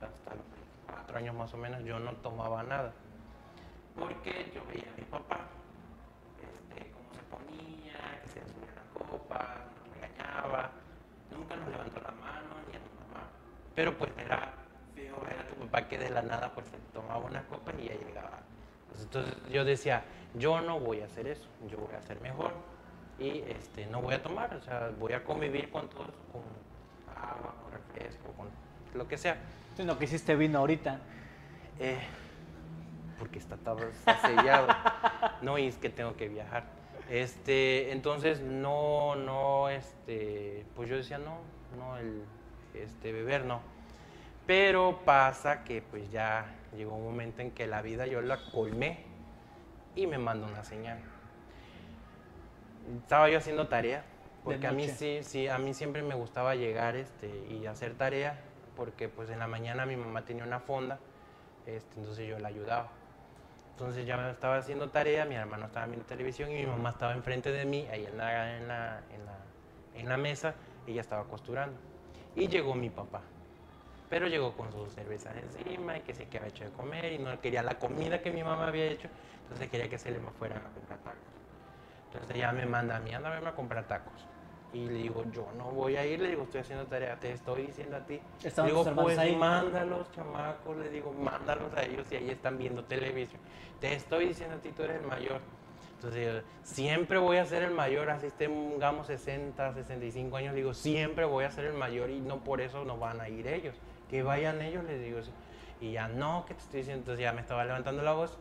hasta los cuatro años más o menos, yo no tomaba nada. Porque yo veía a mi papá, este, cómo se ponía, que se subía la copa, nos regañaba, nunca nos levantó la mano ni a mi mamá. Pero pues era feo ver a tu papá que de la nada pues se tomaba una copa y ya llegaba. Pues, entonces yo decía, yo no voy a hacer eso, yo voy a hacer mejor y este, no voy a tomar, o sea, voy a convivir con todo eso, con agua, con refresco, con lo que sea. Tú no quisiste vino ahorita. Eh, porque está, todo- está sellado. No, y es que tengo que viajar. Este, entonces no, no, este, pues yo decía no, no, el, este, beber no. Pero pasa que pues ya llegó un momento en que la vida yo la colmé y me mandó una señal. Estaba yo haciendo tarea, porque a mí sí, sí, a mí siempre me gustaba llegar este, y hacer tarea, porque pues en la mañana mi mamá tenía una fonda, este, entonces yo la ayudaba. Entonces ya estaba haciendo tarea, mi hermano estaba viendo televisión y mi mamá estaba enfrente de mí, ahí en la, en la, mesa, ella estaba costurando. Y llegó mi papá. Pero llegó con sus cervezas encima y que se quedaba hecho de comer y no quería la comida que mi mamá había hecho, entonces quería que se le fueran a comprar tacos. Entonces ella me manda a mí, verme a comprar tacos. Y le digo, yo no voy a ir, le digo, estoy haciendo tarea, te estoy diciendo a ti. Le digo, pues ahí. mándalos, chamacos, le digo, mándalos a ellos y ahí están viendo televisión. Te estoy diciendo a ti, tú eres el mayor. Entonces yo, siempre voy a ser el mayor, así tengamos 60, 65 años, digo, siempre voy a ser el mayor y no por eso no van a ir ellos. Que vayan ellos, les digo. Y ya no, que te estoy diciendo, entonces ya me estaba levantando la voz.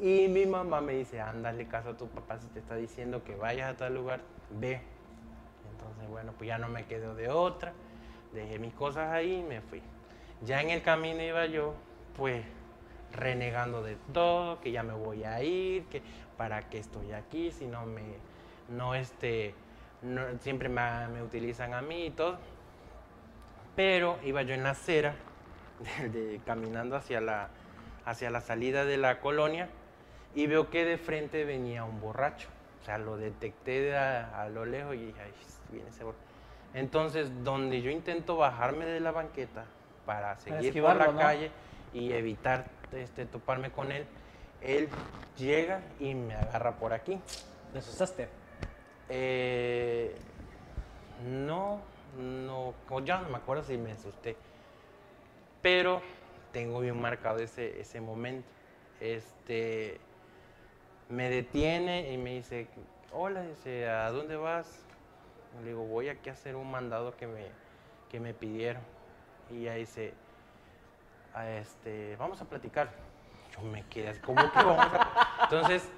Y mi mamá me dice, ándale caso a tu papá, si te está diciendo que vayas a tal lugar, ve. Bueno, pues ya no me quedo de otra. Dejé mis cosas ahí y me fui. Ya en el camino iba yo, pues, renegando de todo, que ya me voy a ir, que para qué estoy aquí, si no me, no este, siempre me, utilizan a mí y todo. Pero iba yo en la acera, caminando hacia la, hacia la salida de la colonia, y veo que de frente venía un borracho. O sea, lo detecté de a, a lo lejos y dije, "Ay, viene ese borracho. Entonces, donde yo intento bajarme de la banqueta para seguir por la ¿no? calle y evitar este, toparme con él, él llega y me agarra por aquí. ¿Te asustaste? Eh, no, no, ya no me acuerdo si me asusté, pero tengo bien marcado ese, ese momento. Este, me detiene y me dice, hola, dice, ¿a dónde vas? Le digo, voy aquí a hacer un mandado que me, que me pidieron. Y ella dice, "Ah, este, vamos a platicar. Yo me quedé así, ¿cómo que vamos a Entonces,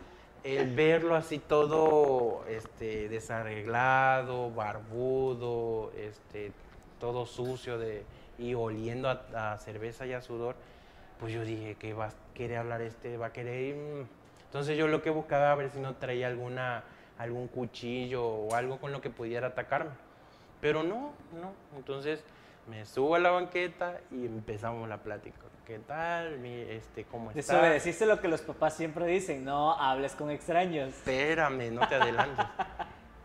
el verlo así todo este, desarreglado, barbudo, este, todo sucio de, y oliendo a, a cerveza y a sudor, pues yo dije que va a querer hablar este, va a querer ir. Entonces yo lo que buscaba a ver si no traía alguna, algún cuchillo o algo con lo que pudiera atacarme. Pero no, no. Entonces me subo a la banqueta y empezamos la plática. ¿Qué tal? Mi, este, ¿Cómo estás? Desobedeciste lo que los papás siempre dicen, no hables con extraños. Espérame, no te adelantes.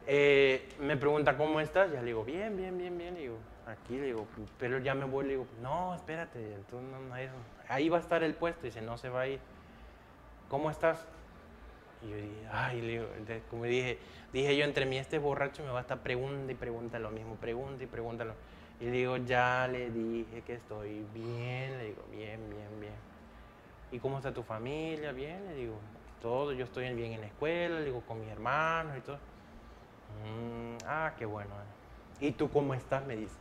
Eh, me pregunta, ¿cómo estás? Ya le digo, bien, bien, bien, bien. Le digo, aquí, le digo, pero ya me voy. Le digo, no, espérate, tú no, no, ahí va a estar el puesto. Dice, no se va a ir. ¿Cómo estás? Y yo dije, ay, le digo, como dije, dije yo, entre mí este borracho me va a estar pregunta y pregunta lo mismo, pregunta y pregunta lo Y le digo, ya le dije que estoy bien, le digo, bien, bien, bien. ¿Y cómo está tu familia? Bien, le digo, todo, yo estoy bien en la escuela, le digo, con mis hermanos y todo. "Mm, ah, qué bueno. ¿Y tú cómo estás? Me dice.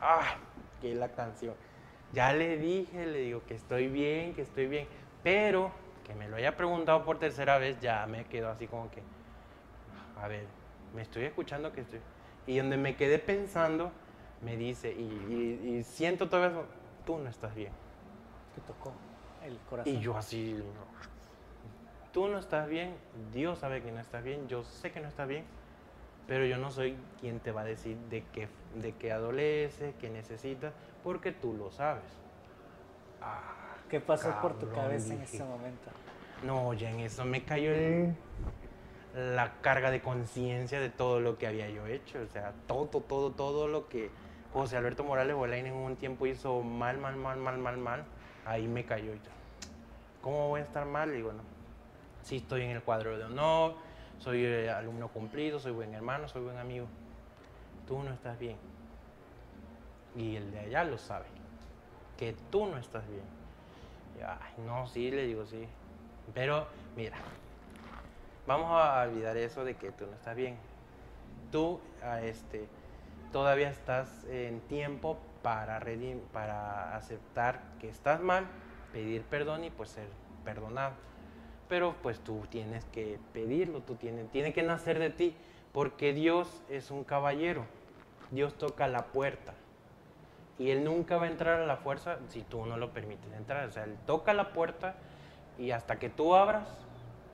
Ah, es la canción. Ya le dije, le digo que estoy bien, que estoy bien, pero que me lo haya preguntado por tercera vez, ya me quedo así como que, a ver, me estoy escuchando que estoy... Y donde me quedé pensando, me dice, y, y- y siento todo eso, tú no estás bien. Te tocó el corazón. Y yo así, tú no estás bien, Dios sabe que no estás bien, yo sé que no estás bien, pero yo no soy quien te va a decir de qué, de qué adolece, qué necesitas, porque tú lo sabes. Ah, ¿Qué pasó por tu cabeza en ese momento? no, ya en eso me cayó el- la carga de conciencia de todo lo que había yo hecho, o sea, todo, todo, todo lo que José Alberto Morales Bolaín en un tiempo hizo mal, mal, mal, mal, mal, mal, ahí me cayó. y yo, ¿Cómo voy a estar mal? Le digo, no. Sí estoy en el cuadro de honor, soy eh, alumno cumplido, soy buen hermano, soy buen amigo. Tú no estás bien. Y el de allá lo sabe, que tú no estás bien. Ay, no, sí, le digo, sí. Pero, mira, vamos a olvidar eso de que tú no estás bien. Tú, este, todavía estás en tiempo para, para aceptar que estás mal, pedir perdón y pues ser perdonado. Pero pues tú tienes que pedirlo, tú tienes, tiene que nacer de ti, porque Dios es un caballero. Dios toca la puerta. Y Él nunca va a entrar a la fuerza si tú no lo permites entrar. O sea, Él toca la puerta y hasta que tú abras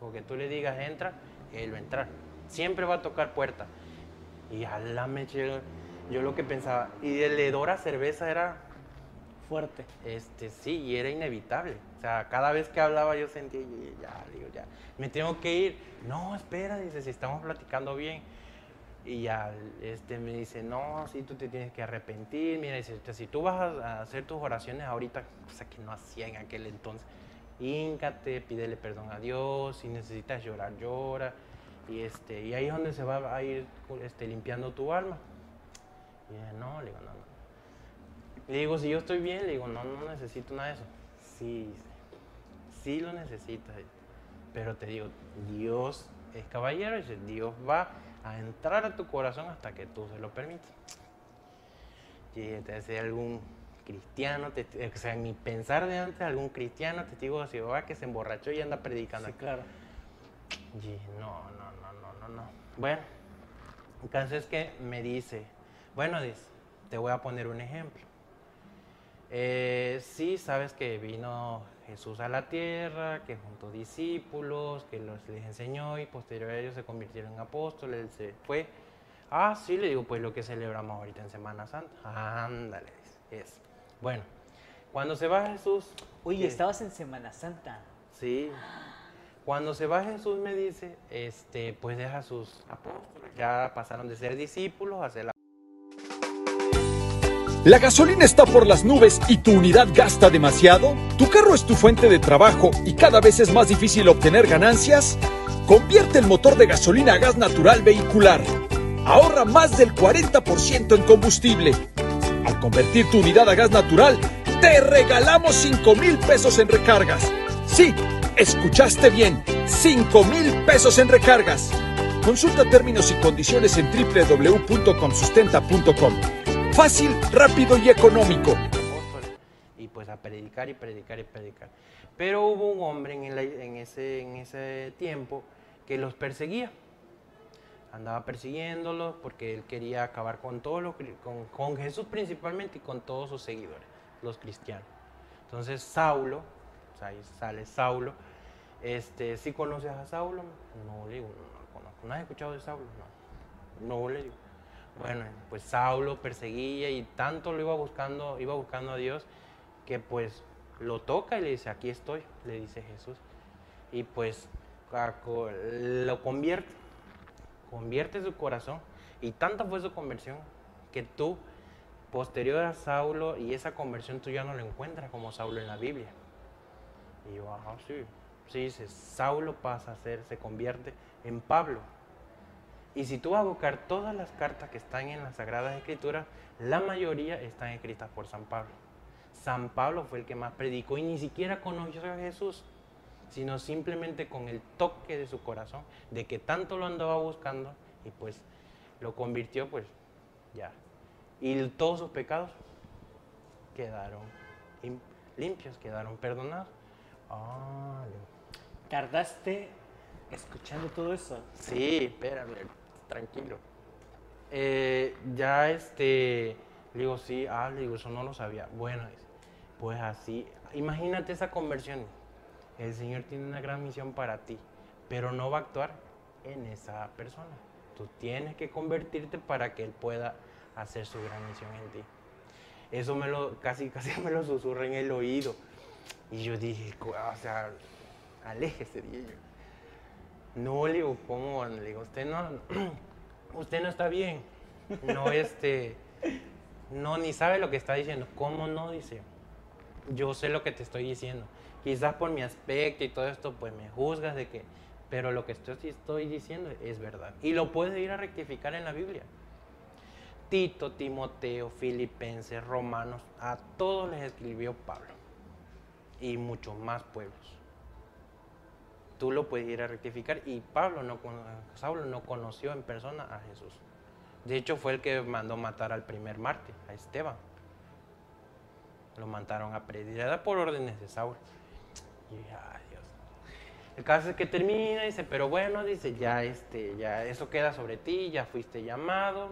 o que tú le digas entra, Él va a entrar. Siempre va a tocar puerta. Y a la mecha, yo, yo lo que pensaba, y el hedor a cerveza era, Fuerte. este, sí, y era inevitable. O sea, cada vez que hablaba yo sentía, ya, digo, ya, me tengo que ir. No, espera, dice, si estamos platicando bien. Y ya, este, me dice, no, sí, tú te tienes que arrepentir. Mira, dice, si tú vas a, hacer tus oraciones ahorita, cosa que no hacía en aquel entonces, híncate, pídele perdón a Dios, si necesitas llorar, llora. Y, este, y ahí es donde se va a ir este, limpiando tu alma. Y dije, no, le digo, no, no. Le digo, si yo estoy bien, le digo, no, no necesito nada de eso. Sí, sí lo necesitas. Pero te digo, Dios es caballero, dice, Dios va a entrar a tu corazón hasta que tú se lo permitas. Y te si algún cristiano, o sea, en mi pensar de antes, algún cristiano, testigo de Jehová que se emborrachó y anda predicando Sí, claro. Y no, no, no, no, no, no. Bueno, entonces que me dice, bueno, dice, te voy a poner un ejemplo. Eh, sí, sabes que vino Jesús a la tierra, que juntó discípulos, que los, les enseñó y posterior a ellos se convirtieron en apóstoles, se fue. Ah, sí, le digo, pues lo que celebramos ahorita en Semana Santa. Ándale, es. Bueno, cuando se va Jesús... Oye, estabas en Semana Santa. Sí. Cuando se va Jesús me dice, este, pues deja a sus apóstoles. Ya pasaron de ser discípulos a ser la ¿La gasolina está por las nubes y tu unidad gasta demasiado? ¿Tu carro es tu fuente de trabajo y cada vez es más difícil obtener ganancias? Convierte el motor de gasolina a gas natural vehicular. Ahorra más del 40% en combustible. Al convertir tu unidad a gas natural, te regalamos 5 mil pesos en recargas. Sí, escuchaste bien, 5 mil pesos en recargas. Consulta términos y condiciones en www.consustenta.com. Fácil, rápido y económico. Y pues a predicar y predicar y predicar. Pero hubo un hombre en, el- en ese, en tiempo que los perseguía. Andaba persiguiéndolos porque él quería acabar con todos los con, Jesús principalmente y con todos sus seguidores, los cristianos. Entonces Saulo, sea, ahí sale Saulo, este, ¿sí conoces a Saulo? No, le digo, no, no lo conozco. ¿No has escuchado de Saulo? No, no le digo. Bueno, pues Saulo perseguía y tanto lo iba buscando, iba buscando a Dios, que pues lo toca y le dice, aquí estoy, le dice Jesús. Y pues lo convierte, convierte su corazón. Y tanta fue su conversión que tú, posterior a Saulo y esa conversión, tú ya no lo encuentras como Saulo en la Biblia. Y yo, ajá, sí. Sí, dice, Saulo pasa a ser, se convierte en Pablo. Y si tú vas a buscar todas las cartas que están en las Sagradas Escrituras, la mayoría están escritas por San Pablo. San Pablo fue el que más predicó y ni siquiera conoció a Jesús, sino simplemente con el toque de su corazón, de que tanto lo andaba buscando y pues lo convirtió, pues ya. Y todos sus pecados quedaron lim- limpios, quedaron perdonados. Le- ¿Tardaste escuchando todo eso? Sí, espérame, tranquilo. Eh, ya este, digo, sí, ah, digo, eso no lo sabía. Bueno, pues así, imagínate esa conversión. El Señor tiene una gran misión para ti, pero no va a actuar en esa persona. Tú tienes que convertirte para que Él pueda hacer su gran misión en ti. Eso me lo, casi, casi me lo susurra en el oído. Y yo dije, "Cu- o sea, aléjese de ello. No, le digo, ¿cómo? Le digo, usted no, usted no está bien. No, este, no, ni sabe lo que está diciendo. ¿Cómo no? Dice, yo sé lo que te estoy diciendo. Quizás por mi aspecto y todo esto, pues me juzgas de que, pero lo que estoy, estoy diciendo es verdad. Y lo puedes ir a rectificar en la Biblia. Tito, Timoteo, Filipenses, Romanos, a todos les escribió Pablo. Y muchos más pueblos tú lo puedes ir a rectificar. Y Pablo no, Saulo no conoció en persona a Jesús. De hecho, fue el que mandó matar al primer mártir, a Esteban. Lo mandaron a predicar por órdenes de Saulo. Y Dios. El caso es que termina dice, pero bueno, dice, ya, este, ya eso queda sobre ti, ya fuiste llamado,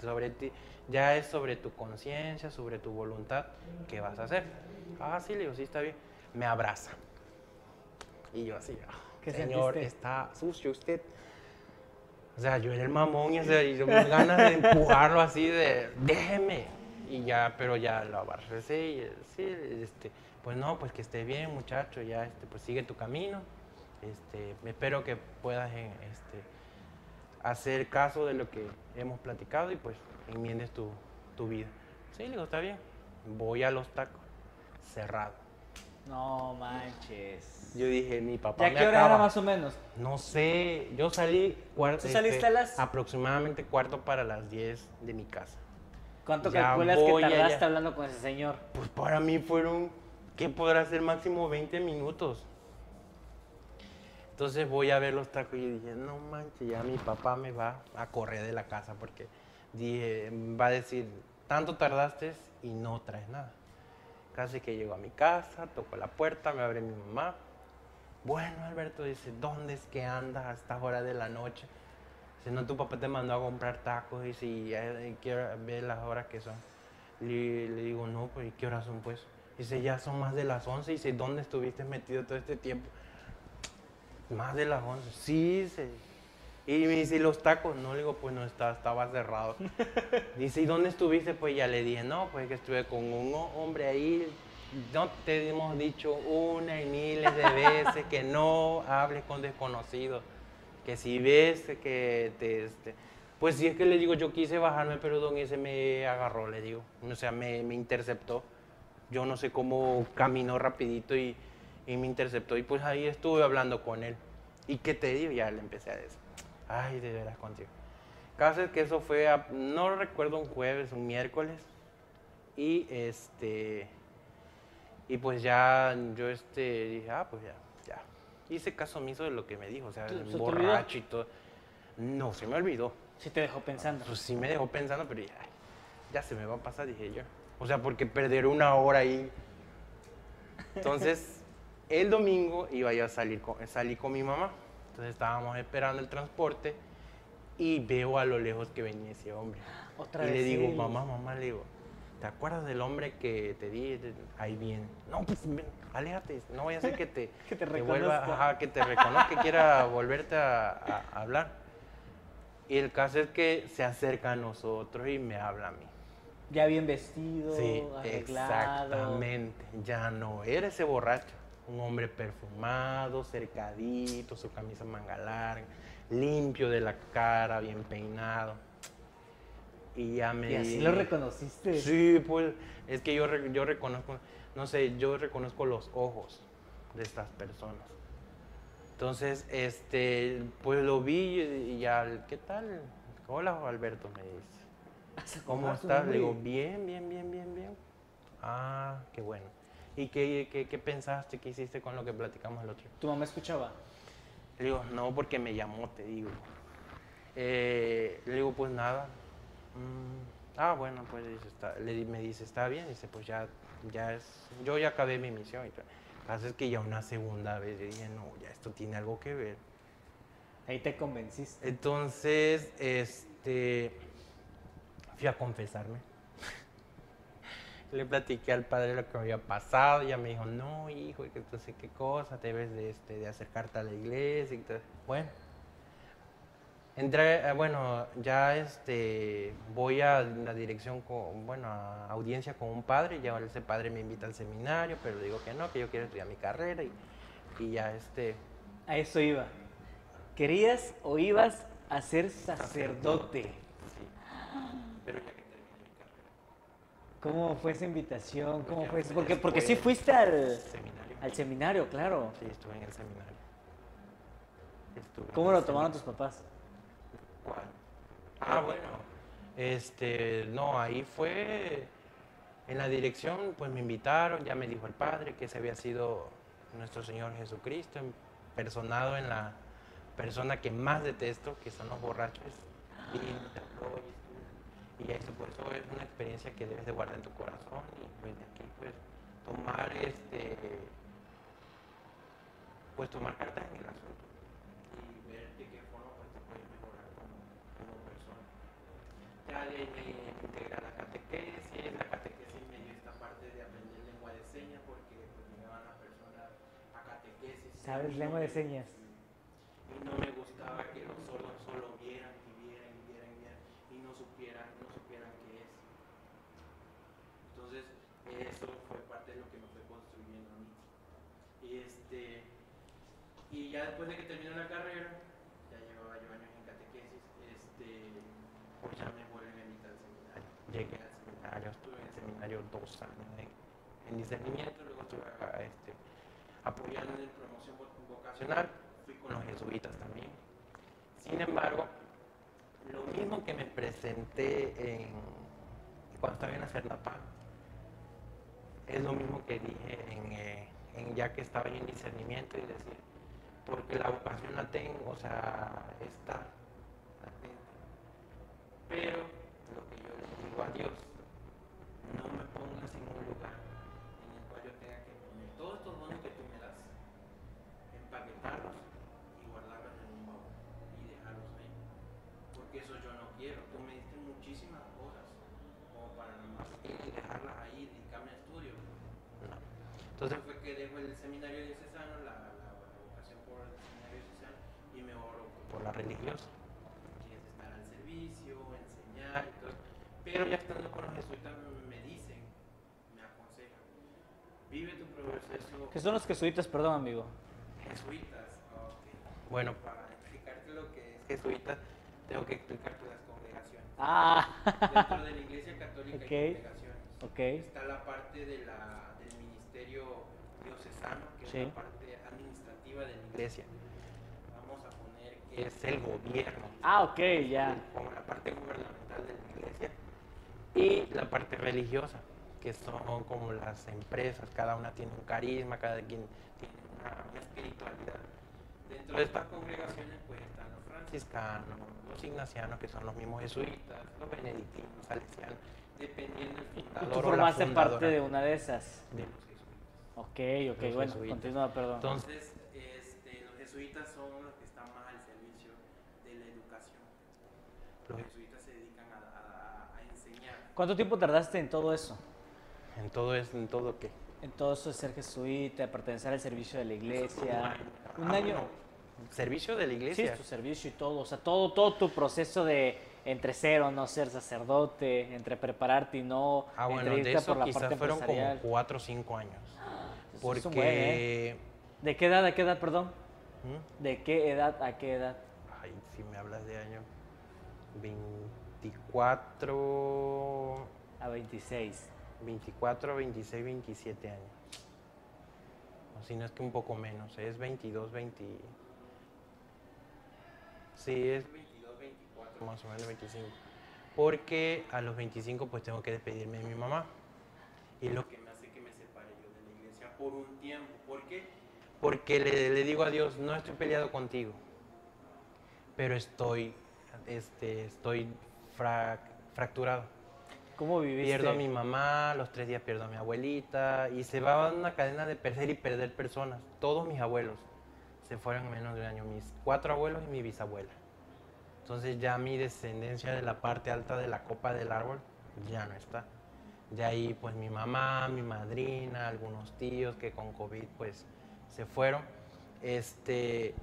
sobre ti, ya es sobre tu conciencia, sobre tu voluntad, ¿qué vas a hacer? Ah, sí, le digo, sí, está bien. Me abraza. Y yo así, "Ah, ¿Qué señor, sentiste? está sucio usted. O sea, yo era el mamón y, o sea, y yo me ganas de empujarlo así de, déjeme. Y ya, pero ya lo abarré y sí, este, pues no, pues que esté bien, muchacho, ya, este, pues sigue tu camino. Este, espero que puedas eh, este, hacer caso de lo que hemos platicado y pues enmiendes tu, tu vida. Sí, le digo, está bien. Voy a los tacos, cerrado. No manches. Yo dije, mi papá ¿Ya me qué hora acaba. era más o menos? No sé, yo salí cuarto, ¿Tú saliste a las- aproximadamente cuarto para las 10 de mi casa. ¿Cuánto Ya calculas que allá. tardaste hablando con ese señor? Pues para mí fueron, ¿qué podrá ser máximo 20 minutos? Entonces voy a ver los tacos y dije, no manches, ya mi papá me va a correr de la casa porque dije, va a decir, tanto tardaste y no traes nada. Casi que llego a mi casa, toco la puerta, me abre mi mamá. Bueno, Alberto dice, ¿dónde es que andas a esta hora de la noche? Dice, no, tu papá te mandó a comprar tacos y si quiero ver las horas que son. Le, le digo, no, pues, ¿y qué horas son, pues? Dice, ya son más de las 11. Dice, ¿dónde estuviste metido todo este tiempo? Más de las 11. Sí, dice. Y me dice, ¿y los tacos? No, le digo, pues no estaba, estaba cerrado. Dice, ¿y dónde estuviste? Pues ya le dije, no, pues que estuve con un ho- hombre ahí. No te hemos dicho una y miles de veces que no hables con desconocidos. Que si ves que te... este, pues si es que le digo, yo quise bajarme, pero don ese me agarró, le digo. O sea, me, me interceptó. Yo no sé cómo caminó rapidito y, y me interceptó. Y pues ahí estuve hablando con él. ¿Y qué te digo? Ya le empecé a decir. Ay, de veras contigo. Caso es que eso fue, a- no recuerdo, un jueves, un miércoles. Y este. Y pues ya yo este, dije, ah, pues ya, ya. Hice caso omiso de lo que me dijo, o sea, borracho y todo. No, se me olvidó. Sí te dejó pensando. Pues sí me dejó pensando, pero ya, ya se me va a pasar, dije yo. O sea, porque perder una hora ahí. Entonces, el domingo iba yo a salir con, salí con mi mamá. Entonces estábamos esperando el transporte y veo a lo lejos que venía ese hombre. Otra y le digo, él. mamá, mamá, le digo, ¿te acuerdas del hombre que te di? Ahí bien. No, pues aléjate, no vaya a ser que te, Que te vuelva, reconozca. ajá, que te reconozca, que quiera volverte a, a- a hablar. Y el caso es que se acerca a nosotros y me habla a mí. Ya bien vestido, Sí, arreglado. exactamente. Ya no era ese borracho. Un hombre perfumado, cercadito, su camisa manga larga, limpio de la cara, bien peinado. Y ya me... Y así lo reconociste. Sí, pues es que yo, yo reconozco, no sé, yo reconozco los ojos de estas personas. Entonces, este, pues lo vi y ya, ¿qué tal? Hola, Alberto, me dice. ¿Cómo su estás? Le digo, bien, bien, bien, bien, bien. Ah, qué bueno. ¿Y qué, qué, qué pensaste, qué hiciste con lo que platicamos el otro día? ¿Tu mamá escuchaba? Le digo, no, porque me llamó, te digo. Eh, le digo, pues nada. Mm, ah, bueno, pues está- le, me dice, está bien. Dice, pues ya, ya es, yo ya acabé mi misión. Y todo. Lo que pasa es que ya una segunda vez yo dije, no, ya esto tiene algo que ver. Ahí te convenciste. Entonces, este, fui a confesarme. Le platiqué al padre lo que me había pasado. Ya me dijo, no, hijo, y que entonces qué cosa, debes de, este, de acercarte a la iglesia. Y todo. Bueno, entré, eh, bueno, ya este, voy a la dirección, con, bueno, a audiencia con un padre. Ya ese padre me invita al seminario, pero le digo que no, que yo quiero estudiar mi carrera. Y, y ya este, A eso iba. ¿Querías o ibas a ser sacerdote? sí. Pero ya que terminé mi carrera. ¿Cómo fue esa invitación? ¿Cómo Ya fue eso? Porque, porque sí fuiste al, Seminario. al seminario, claro. Sí, estuve en el seminario. Estuve ¿Cómo lo tomaron tus papás? ¿Cuál? Ah, bueno. Este, no, ahí fue en la dirección, pues me invitaron, ya me dijo el padre que ese había sido nuestro Señor Jesucristo, personado en la persona que más detesto, que son los borrachos. Y. Y eso, pues, eso es una experiencia que debes de guardar en tu corazón y pues de aquí, pues, tomar este, pues tomar cartas en el asunto y ver de qué forma pues, te puedes mejorar como, como persona. Ya de ahí me integré a la catequesis, la catequesis me dio esta parte de aprender lengua de señas porque pues llegaban las personas a catequesis. ¿Sabes lengua de me- señas? Y no me gustaba que los sordos solo vieran y vieran y vieran y no supieran, no supieran qué es. Entonces, eso fue parte de lo que me fue construyendo a mí. Y este y ya después de que terminó la carrera, ya llevaba yo años en catequesis, este, pues ya me vuelven a invitar al seminario. Llegué al seminario, estuve en el seminario dos años en, en discernimiento, luego estuve a- este, apoyando en promoción vo- vocacional, fui con los jesuitas también. Sin embargo, lo mismo que me presenté en, cuando estaba en la Cernapá, es lo mismo que dije en, eh, ya que estaba en discernimiento y decir, porque la vocación la tengo, o sea, está latente. Pero lo que yo le digo a Dios, no me pongas en un lugar en el cual yo tenga que poner todos estos dones que tú me das, empaquetarlos y guardarlos en un baúl y dejarlos ahí. Porque eso yo no quiero. Tú me diste muchísimas cosas como para nada más ir y dejarlas ahí, dedicarme a estudio. No. Entonces fue que dejo el seminario diocesano, la, la, vocación por el seminario diocesano y me oro por la religiosa. Quieres estar al servicio, enseñar y todo. Pero ya estando con los jesuitas me dicen, me aconsejan, vive tu proceso. ¿Qué son los jesuitas, perdón, amigo? Jesuitas, ok. Bueno, para explicarte lo que es jesuita, tengo que explicarte las congregaciones. Ah, Dentro de la Iglesia Católica Ok. hay congregaciones. ok. Está la parte de la, del ministerio que Sí. es la parte administrativa de la iglesia. Vamos a poner que es el gobierno, Ah, ok, ya. como la parte gubernamental de la iglesia, y la parte religiosa, que son como las empresas, cada una tiene un carisma, cada quien tiene una, una espiritualidad. Dentro de estas congregaciones pues están los franciscanos, los ignacianos, que son los mismos jesuitas, los benedictinos, salesianos, dependiendo del Y fundador tú o la formaste parte de una de esas. de los. Ok, ok, Los bueno, jesuitas. continúa, perdón. Entonces, este, los jesuitas son los que están más al servicio de la educación. Los jesuitas se dedican a, a- a enseñar. ¿Cuánto tiempo tardaste en todo eso? En todo es, en todo qué. En todo eso de ser jesuita, pertenecer al servicio de la iglesia. Un año. Servicio de la Sí, iglesia. tu servicio y todo. O sea, todo, todo tu proceso de entre ser o no ser sacerdote, entre prepararte y no, ah, bueno, entre de eso por la quizás parte fueron como cuatro o cinco años. Es Porque... un buen, ¿eh? de qué edad a qué edad, perdón? ¿Mm? ¿De qué edad a qué edad? Ay, si me hablas de año. 24... A 26. 24, 26, 27 años. O si no es que un poco menos, es 22, 20. Sí, es 22, 24, más o menos 25. Porque a los 25 pues tengo que despedirme de mi mamá. Y lo que me hace que me separe yo de la iglesia por un tiempo. ¿Por qué? Porque le, le digo a Dios, no estoy peleado contigo, pero estoy, este, estoy frac- fracturado. ¿Cómo viviste? Pierdo a mi mamá, los tres días pierdo a mi abuelita y se va una cadena de perder y perder personas. Todos mis abuelos se fueron en menos de un año, mis cuatro abuelos y mi bisabuela. Entonces ya mi descendencia de la parte alta de la copa del árbol ya no está. De ahí pues mi mamá, mi madrina, algunos tíos que con COVID pues se fueron. Este,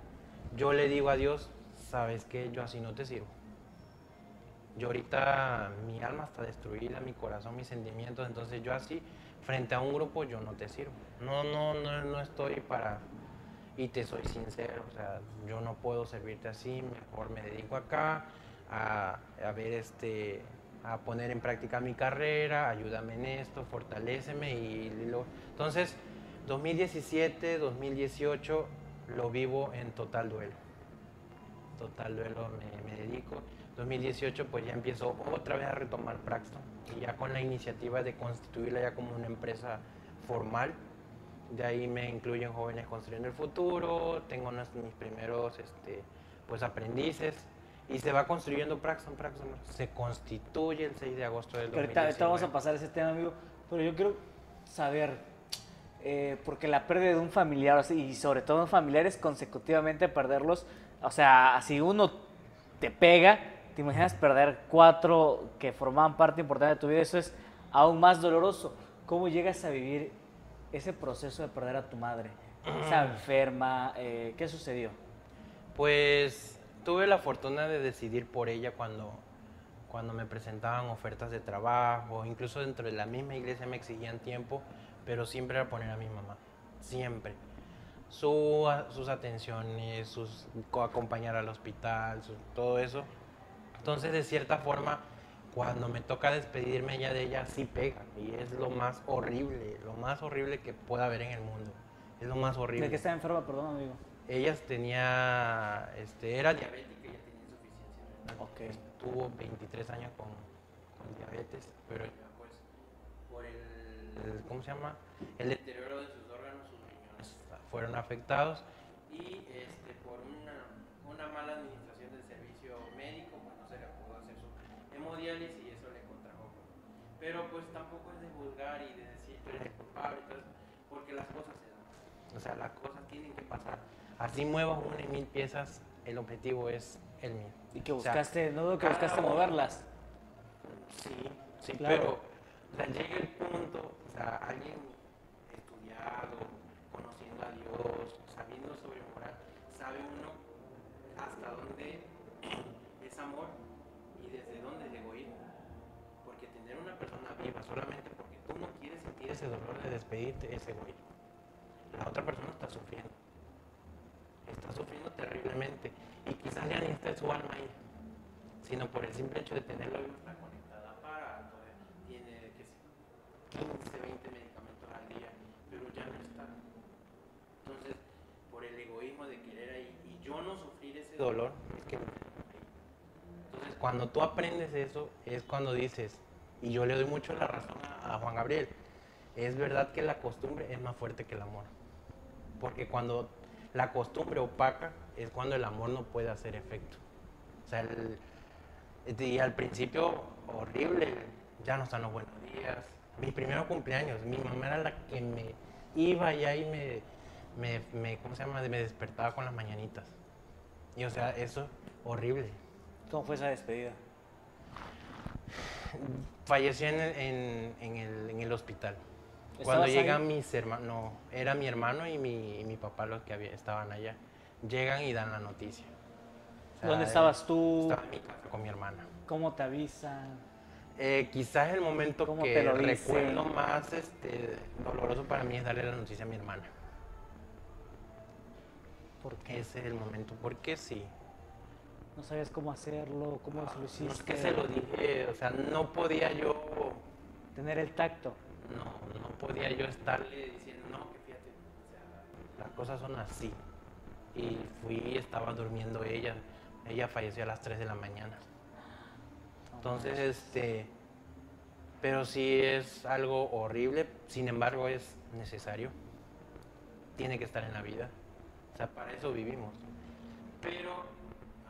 yo le digo a Dios, sabes que yo así no te sirvo. Yo ahorita mi alma está destruida, mi corazón, mis sentimientos, entonces yo así, frente a un grupo, yo no te sirvo. No, no, no, no estoy para, y te soy sincero, o sea, yo no puedo servirte así, mejor me dedico acá a, a ver este, a poner en práctica mi carrera, ayúdame en esto, fortaléceme y lo... Entonces, 2017, 2018 lo vivo en total duelo. Total duelo me, me dedico. 2018 pues ya empiezo otra vez a retomar Praxton y ya con la iniciativa de constituirla ya como una empresa formal. De ahí me incluyen jóvenes construyendo el futuro, tengo unos- mis primeros este, pues aprendices y se va construyendo Praxton, Praxton. Se constituye el 6 de agosto del Que ahorita, ahorita vamos a 2019. pasar ese tema, amigo. Pero yo quiero saber, eh, porque la pérdida de un familiar, y sobre todo familiares consecutivamente perderlos, o sea, si uno te pega, te imaginas perder cuatro que formaban parte importante de tu vida, eso es aún más doloroso. ¿Cómo llegas a vivir ese proceso de perder a tu madre? Está enferma, eh, ¿qué sucedió? Pues tuve la fortuna de decidir por ella cuando, cuando me presentaban ofertas de trabajo, incluso dentro de la misma iglesia me exigían tiempo, pero siempre era poner a mi mamá, siempre. Su- sus atenciones, sus co- acompañar al hospital, su- todo eso. Entonces, de cierta forma, cuando me toca despedirme ya de ella, sí pega. Y es lo más horrible, lo más horrible que pueda haber en el mundo. Es lo más horrible. ¿De qué estaba enferma, perdón, amigo? Ella tenía, este, era diabética, ella tenía insuficiencia renal. Ok. Tuvo 23 años con, con diabetes, pero pues por el, el- ¿cómo se llama? El deterioro de sus órganos, sus riñones fueron afectados y este, por una, una mala administración del servicio médico, pues no se le pudo hacer su hemodiálisis y eso le contrajo. Pero pues tampoco es de juzgar y de decir tú eres culpable, porque las cosas se dan. O sea, las cosas tienen que pasar. Así muevas una y mil piezas, el objetivo es el mismo. Y que O sea, buscaste, no dudo que buscaste moverlas. Sí, sí, Claro. pero O sea, llega el punto, o sea, alguien estudiado, conociendo a Dios, sabiendo sobre moral, sabe uno hasta dónde es amor y desde dónde es egoísmo. Porque tener una persona viva solamente porque tú no quieres sentir ese dolor de despedirte es egoísmo. La otra persona está sufriendo. Está sufriendo terriblemente. Y quizás ya ni está su alma ahí. Sino por el simple hecho de tenerlo vivo está conectada para tiene que sé, 15, 20 medicamentos al día, pero ya no está. Entonces, por el egoísmo de querer ahí y yo no sufrir ese dolor, es que. Entonces, cuando tú aprendes eso, es cuando dices, y yo le doy mucho la razón a, a Juan Gabriel, es verdad que la costumbre es más fuerte que el amor. Porque cuando la costumbre opaca, es cuando el amor no puede hacer efecto. O sea, el- y al principio horrible, ya no están los buenos días. Mis primeros cumpleaños, mi mamá era la que me iba allá y me, me, me- ¿cómo se llama? Me despertaba con las mañanitas. Y o sea, eso horrible. ¿Cómo fue esa despedida? Falleció en en- en el, en el hospital. ¿Estabas Cuando ahí? llegan mis hermanos, no, era mi hermano y mi, y mi papá los que había- estaban allá. Llegan y dan la noticia. O sea, ¿Dónde estabas tú? Estaba en mi casa con mi hermana. ¿Cómo te avisan? Eh, quizás el momento ¿Cómo que lo recuerdo más este, doloroso para mí es darle la noticia a mi hermana. ¿Por qué? Ese es el momento, porque sí. No sabías cómo hacerlo, cómo lo No hiciste. es que se lo dije, o sea, no podía yo, Tener el tacto. No, no podía yo estarle diciendo, no, que fíjate, las cosas son así. Y fui, estaba durmiendo ella, ella falleció a las 3 de la mañana. Entonces, este, pero sí es algo horrible, sin embargo es necesario, tiene que estar en la vida, o sea, para eso vivimos. Pero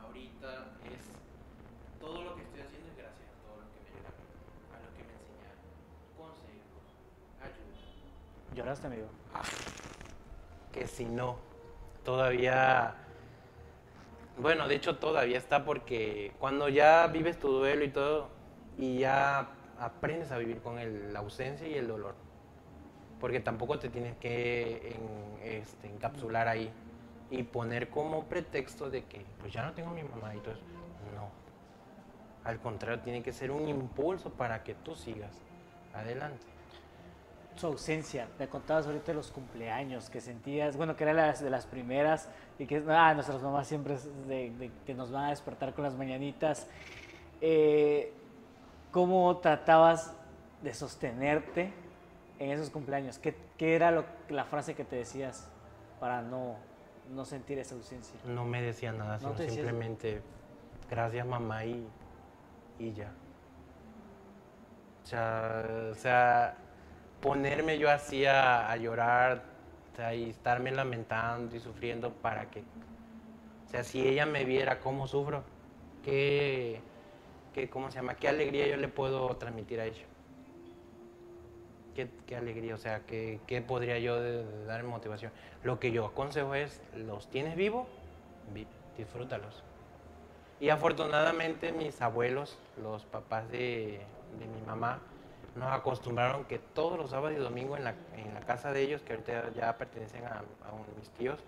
ahorita es, todo lo que estoy haciendo es gracias a todo lo que me ayudaron, a lo que me enseñaron, consejos, ayuda, ¿Lloraste, amigo? que si no, todavía, bueno, de hecho todavía está porque cuando ya vives tu duelo y todo, y ya aprendes a vivir con el- la ausencia y el dolor, porque tampoco te tienes que este, encapsular ahí y poner como pretexto de que pues ya no tengo a mi mamá y todo eso. No, al contrario, tiene que ser un impulso para que tú sigas adelante. Su ausencia. Me contabas ahorita de los cumpleaños que sentías, bueno, que era las de las primeras y que ah, nuestras mamás siempre de, de que nos van a despertar con las mañanitas. Eh, ¿Cómo tratabas de sostenerte en esos cumpleaños? ¿Qué, qué era lo- la frase que te decías para no, no sentir esa ausencia? No me decía nada, No sino simplemente gracias mamá y, y ya. O sea, o sea, ponerme yo así a, a llorar y estarme lamentando y sufriendo para que, o sea, si ella me viera cómo sufro, qué, qué, ¿cómo se llama? ¿Qué alegría yo le puedo transmitir a ella? ¿Qué, qué alegría? O sea, ¿qué, qué podría yo dar motivación? Lo que yo aconsejo es, ¿los tienes vivos? Vi- disfrútalos. Y afortunadamente mis abuelos, los papás de, de mi mamá, nos acostumbraron que todos los sábados y domingos en la, en la casa de ellos, que ahorita ya pertenecen a, a un- mis tíos,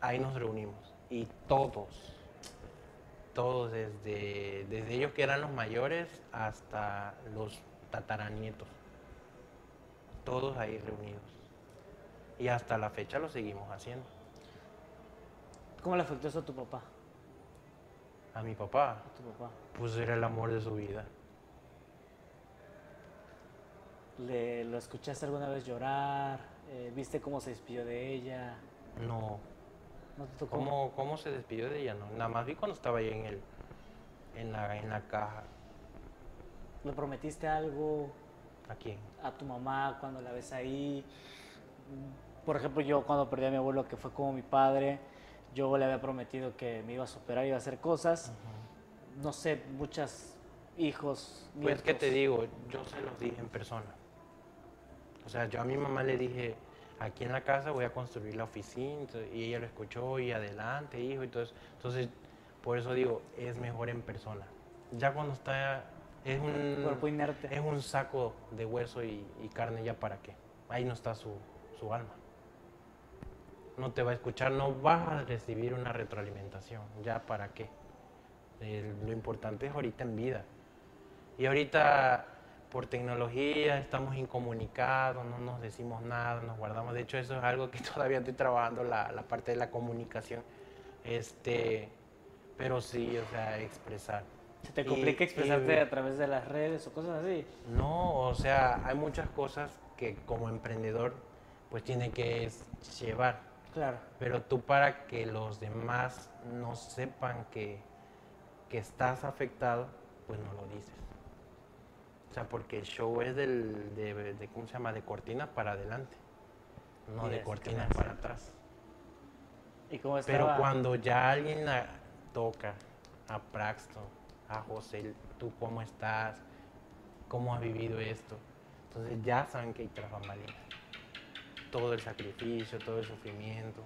ahí nos reunimos. Y todos, todos, desde, desde ellos que eran los mayores hasta los tataranietos, todos ahí reunidos. Y hasta la fecha lo seguimos haciendo. ¿Cómo le afectó eso a tu papá? A mi papá, A tu papá. pues era el amor de su vida. ¿Le, ¿Lo escuchaste alguna vez llorar? Eh, ¿Viste cómo se despidió de ella? No, ¿No te tocó? ¿cómo, cómo se despidió de ella? No, nada más vi cuando estaba ahí en, el, en, la, en la caja. ¿Le prometiste algo ¿A quién? a tu mamá cuando la ves ahí? Por ejemplo, yo cuando perdí a mi abuelo, que fue como mi padre, yo le había prometido que me iba a superar, iba a hacer cosas. No sé, muchos hijos. Pues, ¿qué te nietos. digo? Yo se los dije en persona. O sea, yo a mi mamá le dije, aquí en la casa voy a construir la oficina, entonces- y ella lo escuchó, y adelante, hijo, y todo eso. Entonces, por eso digo, es mejor en persona. Ya cuando está Es un, Cuerpo inerte. es un saco de hueso y, y carne, ¿ya para qué? Ahí no está su, su alma. No te va a escuchar, no vas a recibir una retroalimentación, ¿ya para qué? El- lo importante es ahorita en vida. Y ahorita por tecnología estamos incomunicados, no nos decimos nada, nos guardamos. De hecho, eso es algo que todavía estoy trabajando, la, la parte de la comunicación. Este, pero sí, o sea, expresar. ¿Se te complica y- expresarte a través de las redes o cosas así? No, o sea, hay muchas cosas que como emprendedor pues tiene que llevar. Claro. Pero tú para que los demás no sepan que, que estás afectado, pues no lo dices. O sea, porque el show es del, de, de- ¿cómo se llama? De cortinas para adelante, no de cortinas para atrás. ¿Y cómo Pero cuando ya alguien la toca a Braxton, a José, tú cómo estás, cómo has vivido esto, entonces ya saben que hay tras bambalinas. Todo el sacrificio, todo el sufrimiento.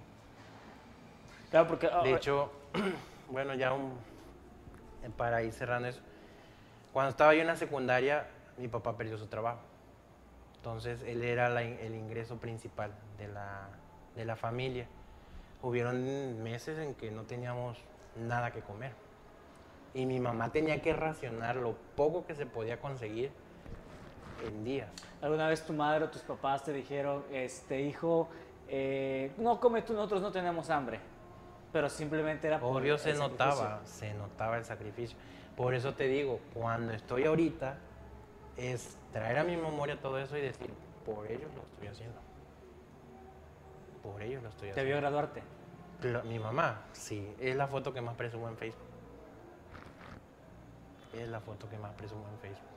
Claro, porque... De ahora- hecho, bueno, ya un- para ir cerrando eso, cuando estaba yo en la secundaria, mi papá perdió su trabajo. Entonces, él era la el ingreso principal de la, de la familia. Hubieron meses en que no teníamos nada que comer. Y mi mamá tenía que racionar lo poco que se podía conseguir en días. ¿Alguna vez tu madre o tus papás te dijeron, este hijo, eh, no come tú, nosotros no tenemos hambre? Pero simplemente era por Obvio se el notaba, sacrificio. se notaba el sacrificio. Por eso te digo, cuando estoy ahorita, es traer a mi memoria todo eso y decir, por ellos lo estoy haciendo. Por ellos lo estoy ¿Te vio haciendo. graduarte? Mi mamá, sí, es la foto que más presumo en Facebook. Es la foto que más presumo en Facebook.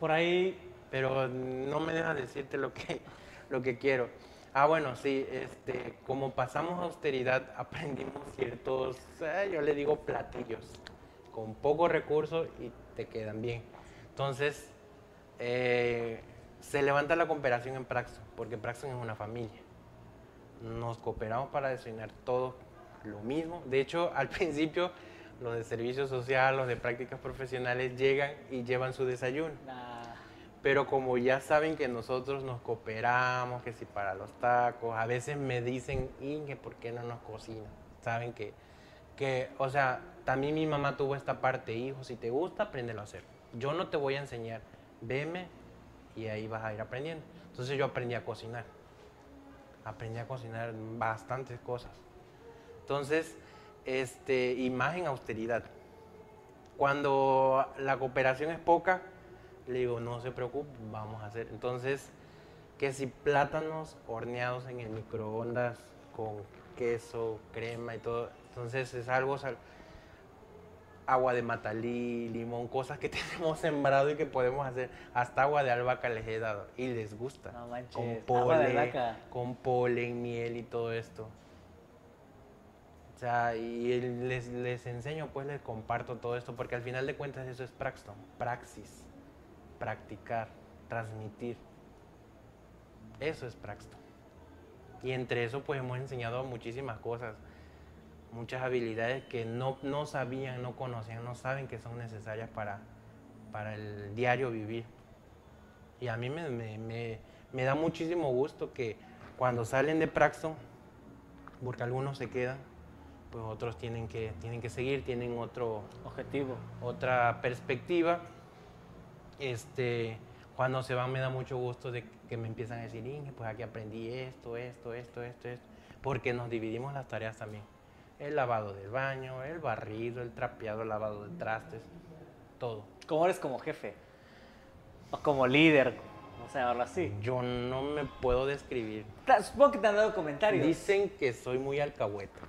Por ahí, Pero no me deja decirte lo que, lo que quiero. Ah, bueno, sí, este, como pasamos austeridad, aprendimos ciertos, eh, yo le digo platillos, con pocos recursos y te quedan bien. Entonces, eh, se levanta la cooperación en Praxton, porque Praxton es una familia. Nos cooperamos para desayunar todos lo mismo. De hecho, al principio, los de servicio social, los de prácticas profesionales llegan y llevan su desayuno. nah, Pero como ya saben que nosotros nos cooperamos, que si para los tacos, a veces me dicen, Inge, ¿por qué no nos cocinan? Saben que, que, o sea, también mi mamá tuvo esta parte, hijo, si te gusta, apréndelo a hacer. Yo no te voy a enseñar, veme y ahí vas a ir aprendiendo. Entonces yo aprendí a cocinar. Aprendí a cocinar bastantes cosas. Entonces, este, y más en austeridad. Cuando la cooperación es poca, le digo, no se preocupe, vamos a hacer. Entonces, que si plátanos horneados en el microondas con queso, crema y todo, entonces es algo, sal- agua de matalí, limón, cosas que tenemos sembrado y que podemos hacer. Hasta agua de albahaca les he dado y les gusta. No manches, con polen, con polen, miel y todo esto. O sea, y les, les enseño, pues les comparto todo esto, porque al final de cuentas eso es Praxton, praxis, practicar, transmitir. Eso es Praxton. Y entre eso pues hemos enseñado muchísimas cosas, muchas habilidades que no, no sabían, no conocían, no saben que son necesarias para, para el diario vivir. Y a mí me, me- me- me da muchísimo gusto que cuando salen de Praxton, porque algunos se quedan, pues otros tienen que, tienen que seguir, tienen otro, objetivo. otra perspectiva. Este, cuando se van me da mucho gusto de que me empiezan a decir, Inge, pues aquí aprendí esto, esto, esto, esto, esto, porque nos dividimos las tareas también. El lavado del baño, el barrido, el trapeado, el lavado de trastes, todo. ¿Cómo eres como jefe? O como líder, no sé, hablarlo así. Yo no me puedo describir. Supongo que te han dado comentarios. Dicen que soy muy alcahueta.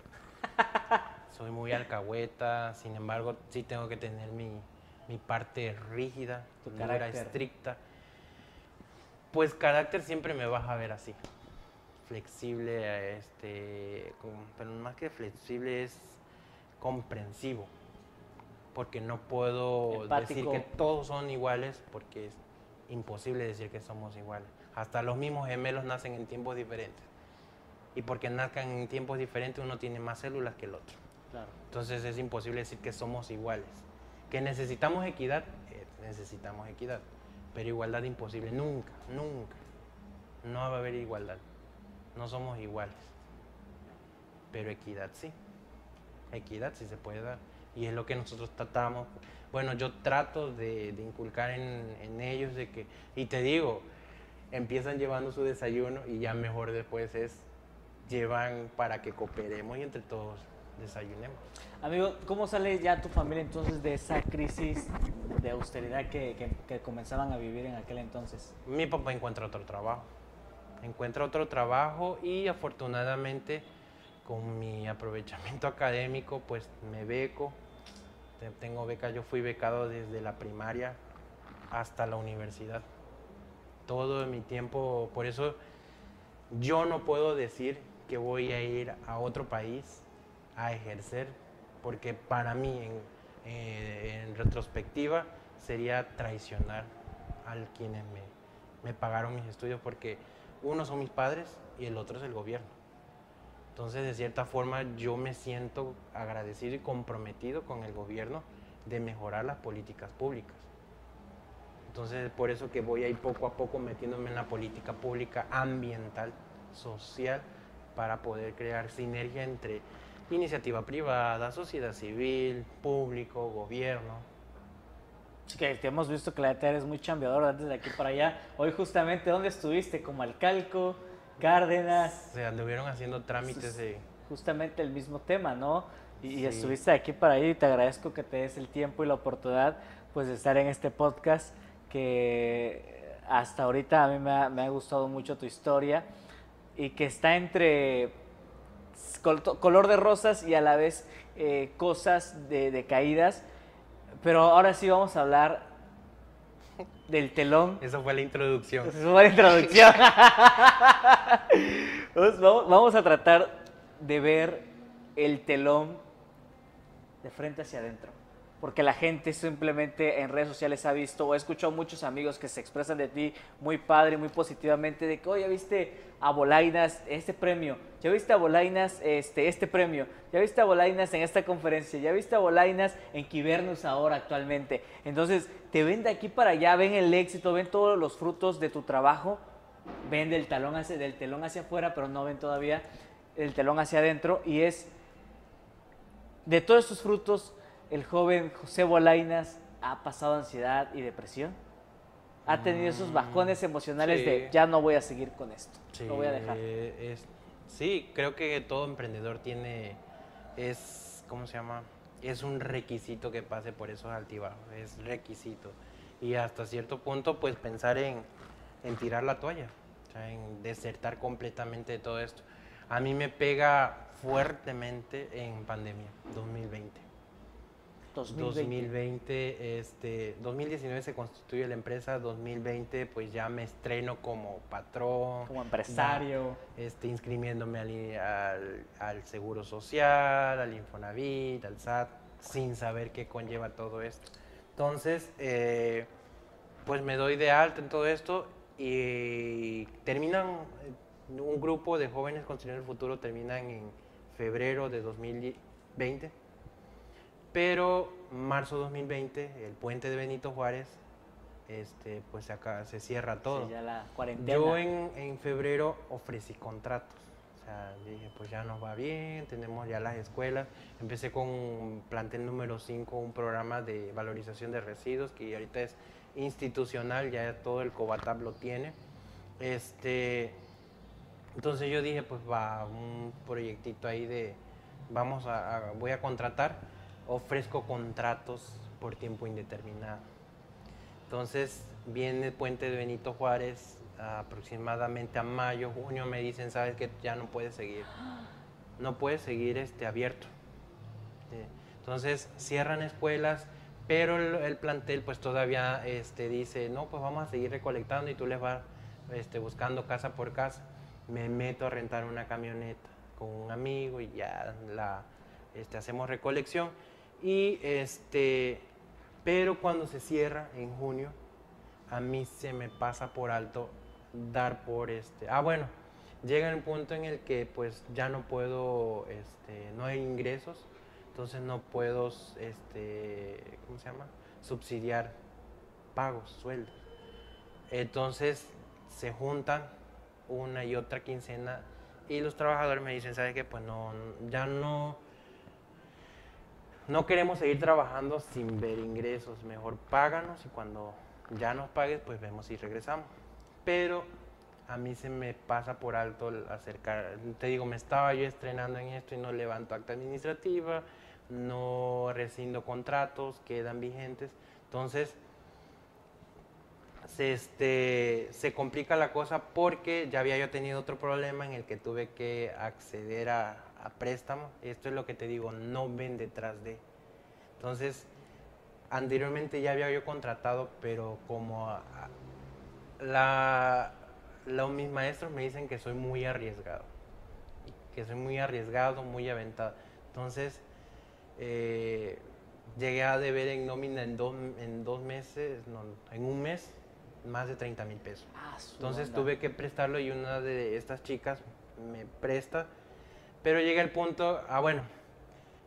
soy muy alcahueta, sin embargo, sí tengo que tener mi, mi parte rígida, Tu estricta. Pues carácter siempre me vas a ver así. Flexible, este, con- pero más que flexible es comprensivo. Porque no puedo decir que todos son iguales, porque es imposible decir que somos iguales. Hasta los mismos gemelos nacen en tiempos diferentes. Y porque nazcan en tiempos diferentes uno tiene más células que el otro. Claro. Entonces es imposible decir que somos iguales. Que necesitamos equidad, eh, necesitamos equidad, pero igualdad imposible, nunca, nunca. No va a haber igualdad, no somos iguales, pero equidad sí, equidad sí se puede dar y es lo que nosotros tratamos. Bueno, yo trato de, de inculcar en, en ellos de que, y te digo, empiezan llevando su desayuno y ya mejor después es llevan para que cooperemos y entre todos desayunemos. Amigo, ¿cómo sale ya tu familia entonces de esa crisis de austeridad que, que- que comenzaban a vivir en aquel entonces? Mi papá encuentra otro trabajo, encuentra otro trabajo y afortunadamente con mi aprovechamiento académico pues me beco, Te- tengo beca, yo fui becado desde la primaria hasta la universidad. Todo mi tiempo, por eso yo no puedo decir que voy a ir a otro país a ejercer, porque para mí, en, eh, retrospectiva, sería traicionar a quienes me, me pagaron mis estudios, porque uno son mis padres y el otro es el gobierno. Entonces, de cierta forma, yo me siento agradecido y comprometido con el gobierno de mejorar las políticas públicas. Entonces, por eso que voy a ir poco a poco metiéndome en la política pública ambiental, social, para poder crear sinergia entre iniciativa privada, sociedad civil, público, gobierno. Sí, que te hemos visto que la neta eres muy chambeador desde aquí para allá. Hoy justamente, ¿dónde estuviste? Como Alcalco, Cárdenas, Se anduvieron haciendo trámites de... justamente el mismo tema, ¿no? Y, y Sí. estuviste de aquí para allá y te agradezco que te des el tiempo y la oportunidad pues de estar en este podcast que hasta ahorita a mí me ha, me ha gustado mucho tu historia y que está entre col- color de rosas y a la vez eh, cosas de, de caídas. Pero ahora sí vamos a hablar del telón Esa fue la introducción. esa es una introducción. Vamos, vamos a tratar de ver el telón de frente hacia adentro. Porque la gente simplemente en redes sociales ha visto o he escuchado muchos amigos que se expresan de ti muy padre, muy positivamente, de que, oye, viste a Bolainas este premio, ya viste a Bolainas este, este premio, ya viste a Bolainas en esta conferencia, ya viste a Bolainas en Quibernus ahora actualmente. Entonces, te ven de aquí para allá, ven el éxito, ven todos los frutos de tu trabajo, ven del, talón hacia, del telón hacia afuera, pero no ven todavía el telón hacia adentro y es de todos estos frutos, el joven José Bolainas ha pasado ansiedad y depresión. Ha tenido esos bajones emocionales de ya no voy a seguir con esto. Sí, Lo voy a dejar. es- sí, creo que todo emprendedor tiene, es, ¿cómo se llama? Es un requisito que pase por esos altibajos, es requisito. Y hasta cierto punto, pues pensar en, en tirar la toalla, o sea, en desertar completamente de todo esto. A mí me pega fuertemente en pandemia, 2020. 2020. 2020, este, 2019 se constituye la empresa, 2020 pues ya me estreno como patrón. Como empresario. Este, inscribiéndome al, al, al Seguro Social, al Infonavit, al SAT, sin saber qué conlleva todo esto. Entonces, eh, pues me doy de alta en todo esto y terminan, un grupo de jóvenes construyendo el futuro terminan en febrero de 2020 pero marzo 2020, el puente de Benito Juárez, este, pues acá se cierra todo. Sí, ya la cuarentena. Yo en, en febrero ofrecí contratos. O sea, dije, pues ya nos va bien, tenemos ya las escuelas. Empecé con plantel número 5, un programa de valorización de residuos que ahorita es institucional, ya todo el Cobatab lo tiene. Este, entonces yo dije, pues va, un proyectito ahí de, vamos a, a- voy a contratar, ofrezco contratos por tiempo indeterminado. Entonces viene el puente de Benito Juárez aproximadamente a mayo, junio, me dicen, sabes que ya no puedes seguir, no puedes seguir este, abierto. Eh, Entonces cierran escuelas, pero el, el plantel pues todavía este, dice, no, pues vamos a seguir recolectando y tú les vas este, buscando casa por casa. Me meto a rentar una camioneta con un amigo y ya la, este, hacemos recolección. Y este, pero cuando se cierra en junio, a mí se me pasa por alto dar por este. Ah, bueno, llega el punto en el que pues ya no puedo, este, no hay ingresos, entonces no puedo, este, ¿cómo se llama? Subsidiar pagos, sueldos. Entonces se juntan una y otra quincena y los trabajadores me dicen, ¿sabes qué? Pues no, ya no, no queremos seguir trabajando sin ver ingresos, mejor páganos y cuando ya nos pagues, pues vemos si regresamos. Pero a mí se me pasa por alto acercar, te digo, me estaba yo estrenando en esto y no levanto acta administrativa, no rescindo contratos, quedan vigentes. Entonces, se, este, se complica la cosa porque ya había yo tenido otro problema en el que tuve que acceder a, a préstamo. Esto es lo que te digo, no ven detrás de. Entonces, anteriormente ya había yo contratado, pero como la, mis maestros me dicen que soy muy arriesgado, que soy muy arriesgado, muy aventado. Entonces, eh, llegué a deber en nómina en dos, en dos meses, en un mes, más de 30 mil pesos. Ah, Entonces tuve que prestarlo y una de estas chicas me presta, pero llega el punto, ah bueno,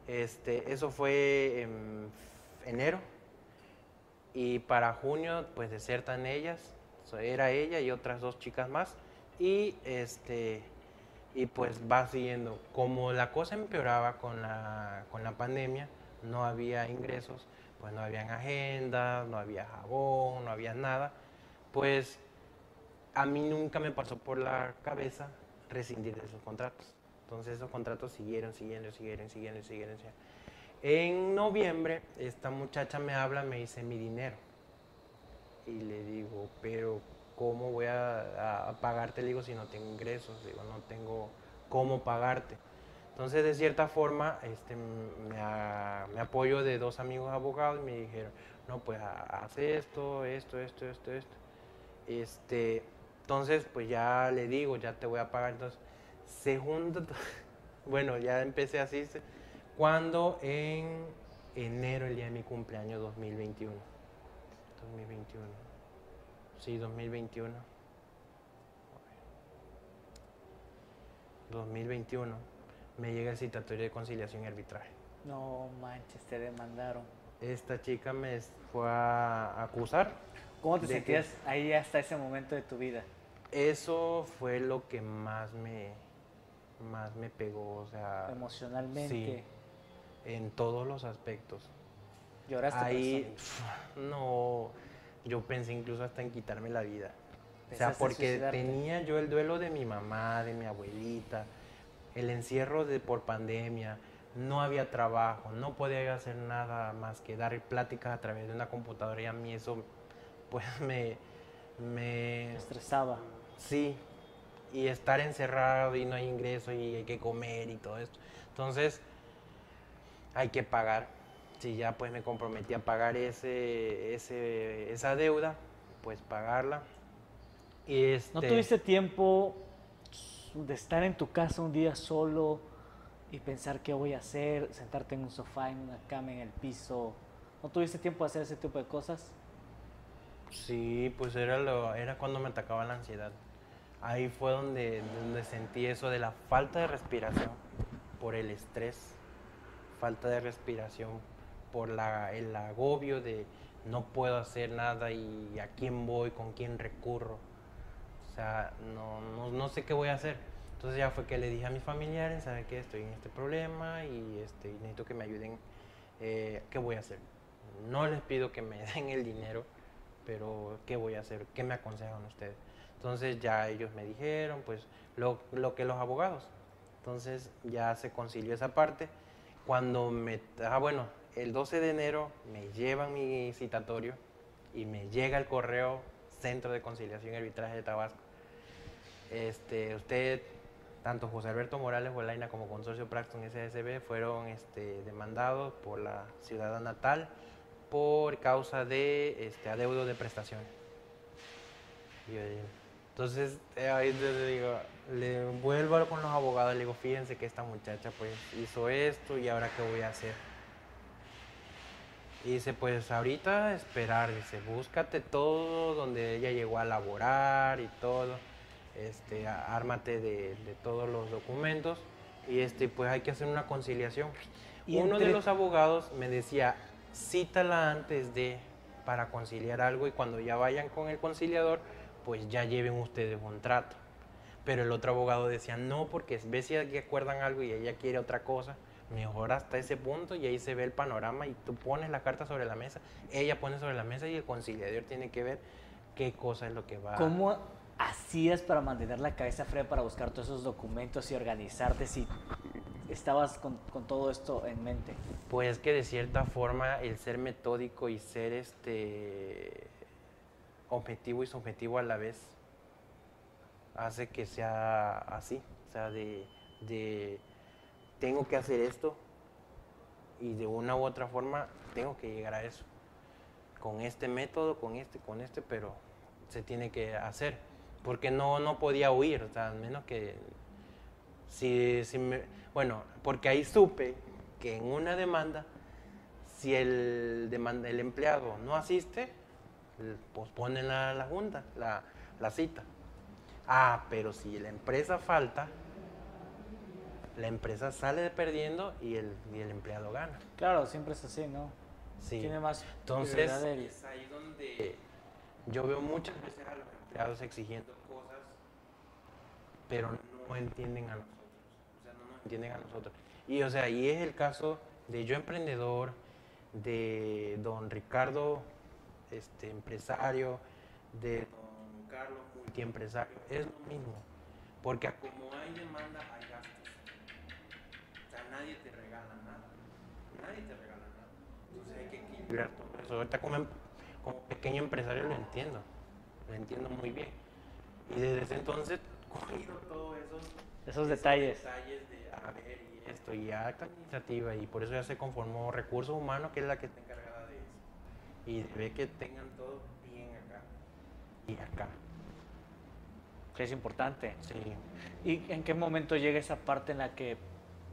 este, eso fue en enero y para junio pues desertan ellas, era ella y otras dos chicas más y este y pues va siguiendo. Como la cosa empeoraba con la, con la pandemia, no había ingresos, pues no habían agendas, no había jabón, no había nada pues a mí nunca me pasó por la cabeza rescindir esos contratos. Entonces esos contratos siguieron, siguieron, siguieron, siguieron, siguieron. siguieron. En noviembre esta muchacha me habla, me dice mi dinero. Y le digo, pero ¿cómo voy a, pagarte? Le digo, si no tengo ingresos, digo, no tengo cómo pagarte. Entonces, de cierta forma, este, me, me apoyo de dos amigos abogados y me dijeron, no, pues haz esto, esto, esto, esto, esto. Este, entonces, pues ya le digo, ya te voy a pagar. Entonces, se junta, bueno, ya empecé así. Cuando en enero, el día de mi cumpleaños 2021. 2021. Sí, 2021. 2021 me llega el citatorio de conciliación y arbitraje. No manches, te demandaron. Esta chica me fue a acusar ¿Cómo te sentías ahí hasta ese momento de tu vida? Eso fue lo que más me, más me pegó, o sea... Emocionalmente. Sí, en todos los aspectos. ¿Lloraste? Ahí, no, yo pensé incluso hasta en quitarme la vida. O sea, porque tenía yo el duelo de mi mamá, de mi abuelita, el encierro de, por pandemia, no había trabajo, no podía hacer nada más que dar pláticas a través de una computadora y a mí eso pues me, me... Estresaba. Sí, y estar encerrado y no hay ingreso y hay que comer y todo esto. Entonces, hay que pagar. Si ya pues me comprometí a pagar ese, ese, esa deuda, pues pagarla. Y este... ¿No tuviste tiempo de estar en tu casa un día solo y pensar qué voy a hacer, sentarte en un sofá, en una cama, en el piso? ¿No tuviste tiempo de hacer ese tipo de cosas? Sí, pues era, lo, era cuando me atacaba la ansiedad. Ahí fue donde, donde sentí eso de la falta de respiración por el estrés, falta de respiración por el agobio de no puedo hacer nada y a quién voy, con quién recurro. O sea, no, no, sé qué voy a hacer. Entonces ya fue que le dije a mis familiares, ¿saben qué? Estoy en este problema y este, necesito que me ayuden. Eh, ¿Qué voy a hacer? No les pido que me den el dinero, pero ¿qué voy a hacer? ¿Qué me aconsejan ustedes? Entonces ya ellos me dijeron, pues lo, que los abogados. Entonces ya se concilió esa parte. Cuando me, ah bueno, el 12 de enero me llevan mi citatorio y me llega el correo Centro de Conciliación y Arbitraje de Tabasco. Este, usted, tanto José Alberto Morales Bolaina como Consorcio Praxton SSB fueron este, demandados por la ciudad natal por causa de este, adeudo de prestaciones. Entonces, eh, ahí le digo, le vuelvo con los abogados, le digo, fíjense que esta muchacha pues hizo esto y ahora qué voy a hacer. Y dice, pues ahorita esperar, dice, búscate todo donde ella llegó a laborar y todo, este, ármate de, de todos los documentos y este, pues hay que hacer una conciliación. Y Uno de entre- los abogados me decía, cítala antes de para conciliar algo y cuando ya vayan con el conciliador, pues ya lleven ustedes un trato. Pero el otro abogado decía, no, porque ves si aquí acuerdan algo y ella quiere otra cosa, mejor hasta ese punto y ahí se ve el panorama y tú pones la carta sobre la mesa, ella pone sobre la mesa y el conciliador tiene que ver qué cosa es lo que va ¿Cómo hacías para mantener la cabeza fría para buscar todos esos documentos y organizarte si estabas con, con todo esto en mente? Pues que de cierta forma el ser metódico y ser este objetivo y subjetivo a la vez hace que sea así, o sea, de, tengo que hacer esto y de una u otra forma tengo que llegar a eso. Con este método, con este, con este, pero se tiene que hacer. Porque no, no podía huir, o sea, al menos que si, si me- bueno, porque ahí supe que en una demanda, si el, demanda, el empleado no asiste, posponen la, la junta, la, la cita. Ah, pero si la empresa falta, la empresa sale perdiendo y el, y el empleado gana. Claro, siempre es así, ¿no? Sí. Tiene más Entonces, es ahí donde yo veo muchas veces a los empleados exigiendo cosas, pero no entienden a nosotros. O sea, no nos entienden a nosotros. Y, o sea, y es el caso de yo emprendedor, de don Ricardo, este, empresario, de don Carlos, multiempresario. Es lo mismo. Porque como hay demanda, hay gastos. O sea, nadie te regala nada. Nadie te regala nada. Entonces hay que equilibrar todo eso. Ahorita como, em- como pequeño empresario lo entiendo. Lo entiendo muy bien. Y desde ese entonces cogido todos esos, Esos detalles. detalles de a ver y esto y acta administrativa y por eso ya se conformó recursos humanos que es la que está encargada. Y ve que tengan todo bien acá y acá. Que es importante. Sí. ¿Y en qué momento llega esa parte en la que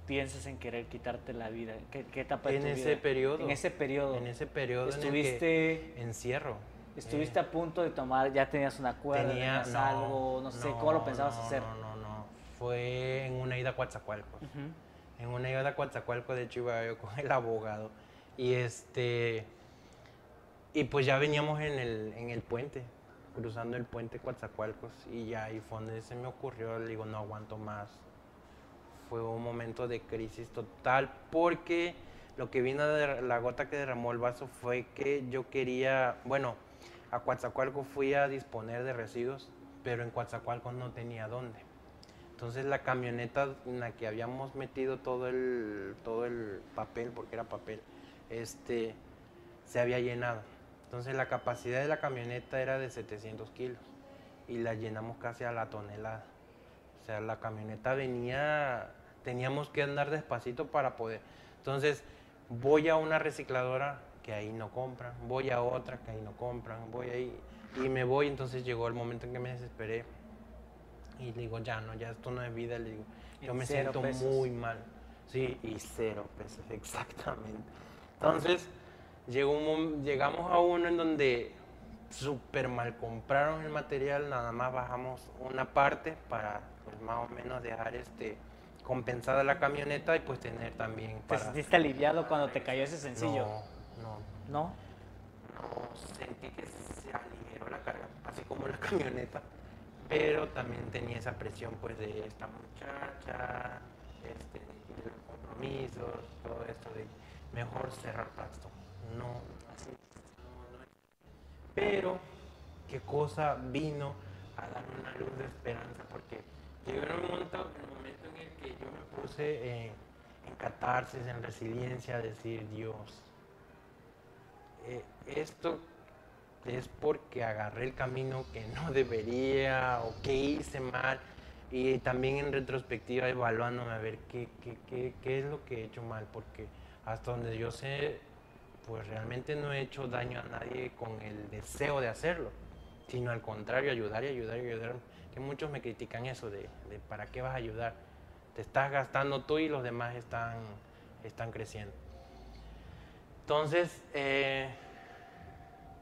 piensas en querer quitarte la vida? ¿Qué, qué etapa de En tu ese vida? periodo. En ese periodo. En ese periodo en Estuviste, encierro. estuviste Eh, a punto de tomar, ya tenías una cuerda, tenía- tenías algo, no sé, ¿cómo lo pensabas no, hacer? No, no, no. Fue en una ida a Coatzacoalcos. Ujú. En una ida a Coatzacoalcos, de hecho iba yo con el abogado. Y este. Y pues ya veníamos en el, en el puente, cruzando el puente Coatzacoalcos. Y ya ahí fue donde se me ocurrió, le digo, no aguanto más. Fue un momento de crisis total porque lo que vino de la gota que derramó el vaso fue que yo quería, bueno, a Coatzacoalcos fui a disponer de residuos, pero en Coatzacoalcos no tenía dónde. Entonces la camioneta en la que habíamos metido todo el, todo el papel, porque era papel, este, se había llenado. Entonces la capacidad de la camioneta era de 700 kilos y la llenamos casi a la tonelada. O sea, la camioneta venía, teníamos que andar despacito para poder. Entonces voy a una recicladora que ahí no compran, voy a otra que ahí no compran, voy ahí y me voy. Entonces llegó el momento en que me desesperé y le digo, ya no, ya esto no es vida, le digo, yo me siento pesos. muy mal. Sí, y cero pesos, exactamente. Entonces, llegó un llegamos a uno en donde súper mal compraron el material, nada más bajamos una parte para pues, más o menos dejar este compensada la camioneta y pues tener también ¿Te para... sentiste aliviado cuando te cayó ese sencillo? No, no, ¿No? no sentí que se aligeró la carga, así como la camioneta, pero también tenía esa presión pues de esta muchacha, este, de los compromisos, todo esto de mejor cerrar pasto. No, así, no, no. Pero, ¿qué cosa vino a dar una luz de esperanza? Porque llegó en un momento, el momento en el que yo me puse eh, en catarsis, en resiliencia, a decir, Dios, eh, esto es porque agarré el camino que no debería o que hice mal y también en retrospectiva evaluándome a ver qué, qué, qué, qué es lo que he hecho mal porque hasta donde yo sé pues realmente no he hecho daño a nadie con el deseo de hacerlo sino al contrario ayudar y ayudar y ayudar que muchos me critican eso de, de para qué vas a ayudar te estás gastando tú y los demás están, están creciendo entonces, eh,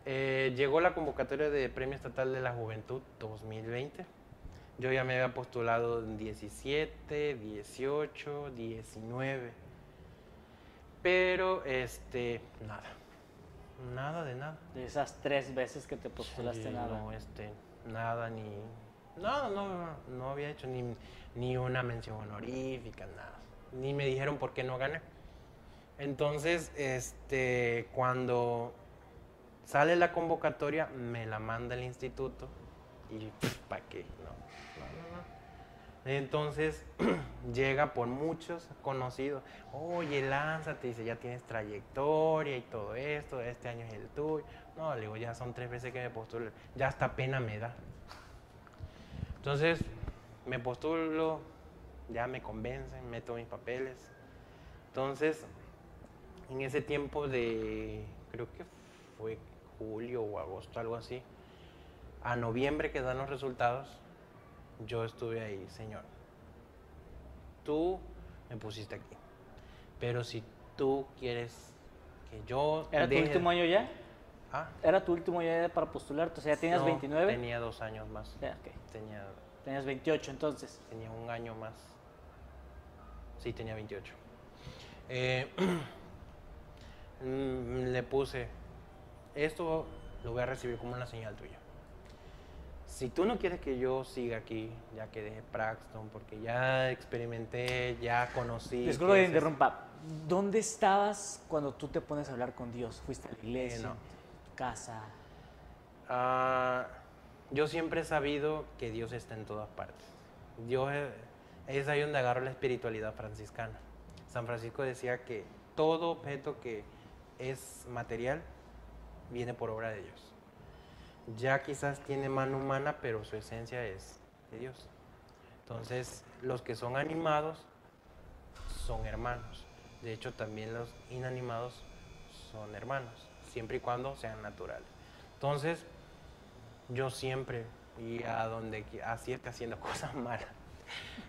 eh, llegó la convocatoria de Premio Estatal de la Juventud 2020. Yo ya me había postulado en 17, 18, 19. Pero, este, nada. Nada de nada. De esas tres veces que te postulaste Sí, nada. No, este, nada, ni. No, no, no había hecho ni, ni una mención honorífica, nada. Ni me dijeron por qué no gané. Entonces, este, cuando sale la convocatoria, me la manda el instituto y ¿para qué? No. Entonces llega por muchos conocidos. Oye, lánzate, dice, ya tienes trayectoria y todo esto, este año es el tuyo. No, le digo, ya son tres veces que me postulo, ya hasta pena me da. Entonces me postulo, ya me convencen, meto mis papeles. Entonces, en ese tiempo de, creo que fue julio o agosto, algo así, a noviembre que dan los resultados, yo estuve ahí, Señor. Tú me pusiste aquí. Pero si tú quieres que yo... ¿Era tu último año ya? Ah, ¿Era tu último año ya para postularte? O sea, ya tenías no, 29. Tenía dos años más. Tenía, Tenías 28 entonces. tenía un año más. Sí, tenía 28. Eh, mm, le puse, esto lo voy a recibir como una señal tuya. Si tú no quieres que yo siga aquí, ya que dejé Praxton, porque ya experimenté, ya conocí. Disculpa qué que interrumpa. ¿Dónde estabas cuando tú te pones a hablar con Dios? ¿Fuiste a la iglesia? no. ¿Casa? Ah, yo siempre he sabido que Dios está en todas partes. Dios es, es ahí donde agarro la espiritualidad franciscana. San Francisco decía que todo objeto que es material viene por obra de Dios. Ya quizás tiene mano humana, pero su esencia es de Dios. Entonces, los que son animados son hermanos. De hecho, también los inanimados son hermanos, siempre y cuando sean naturales. Entonces, yo siempre, y a donde así esté haciendo cosas malas,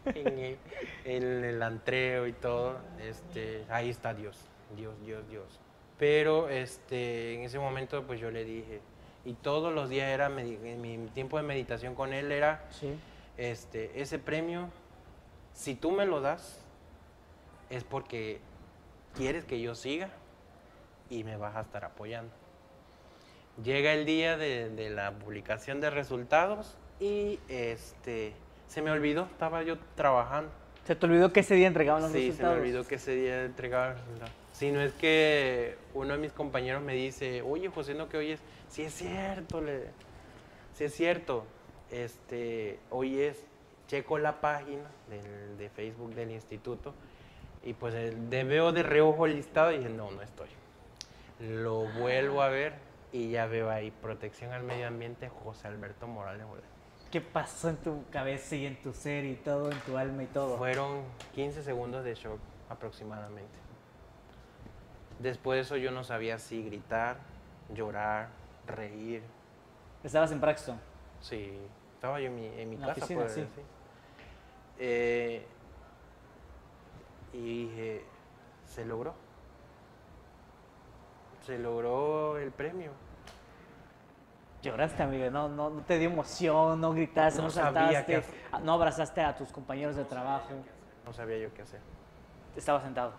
en el, en el antreo y todo, este, ahí está Dios, Dios, Dios, Dios. Pero este, en ese momento, pues yo le dije, y todos los días era, mi tiempo de meditación con él era, Sí. este, ese premio, si tú me lo das, es porque quieres que yo siga y me vas a estar apoyando. Llega el día de, de la publicación de resultados y este, se me olvidó, estaba yo trabajando. ¿Se te olvidó que ese día entregaban los Sí, se me resultados? olvidó que ese día entregaba el resultado. Si no es que uno de mis compañeros me dice, oye José, no que oyes, sí es cierto, le, sí es cierto, este, hoy es, checo la página del- de Facebook del instituto y pues el- de- veo de reojo el listado y dije, no, no estoy. Lo vuelvo a ver y ya veo ahí, protección al medio ambiente, José Alberto Morales. Morales. ¿Qué pasó en tu cabeza y en tu ser y todo, en tu alma y todo? Fueron 15 segundos de shock aproximadamente. Después de eso yo no sabía si gritar, llorar, reír. Estabas en Braxton. Sí, estaba yo en mi, en mi casa, oficina, pues, sí. Eh, y dije, se logró. Se logró el premio. Lloraste, amigo. No, no, no te dio emoción, no gritaste, no, No saltaste, ah, no abrazaste a tus compañeros de trabajo. No sabía yo qué hacer. Estaba sentado.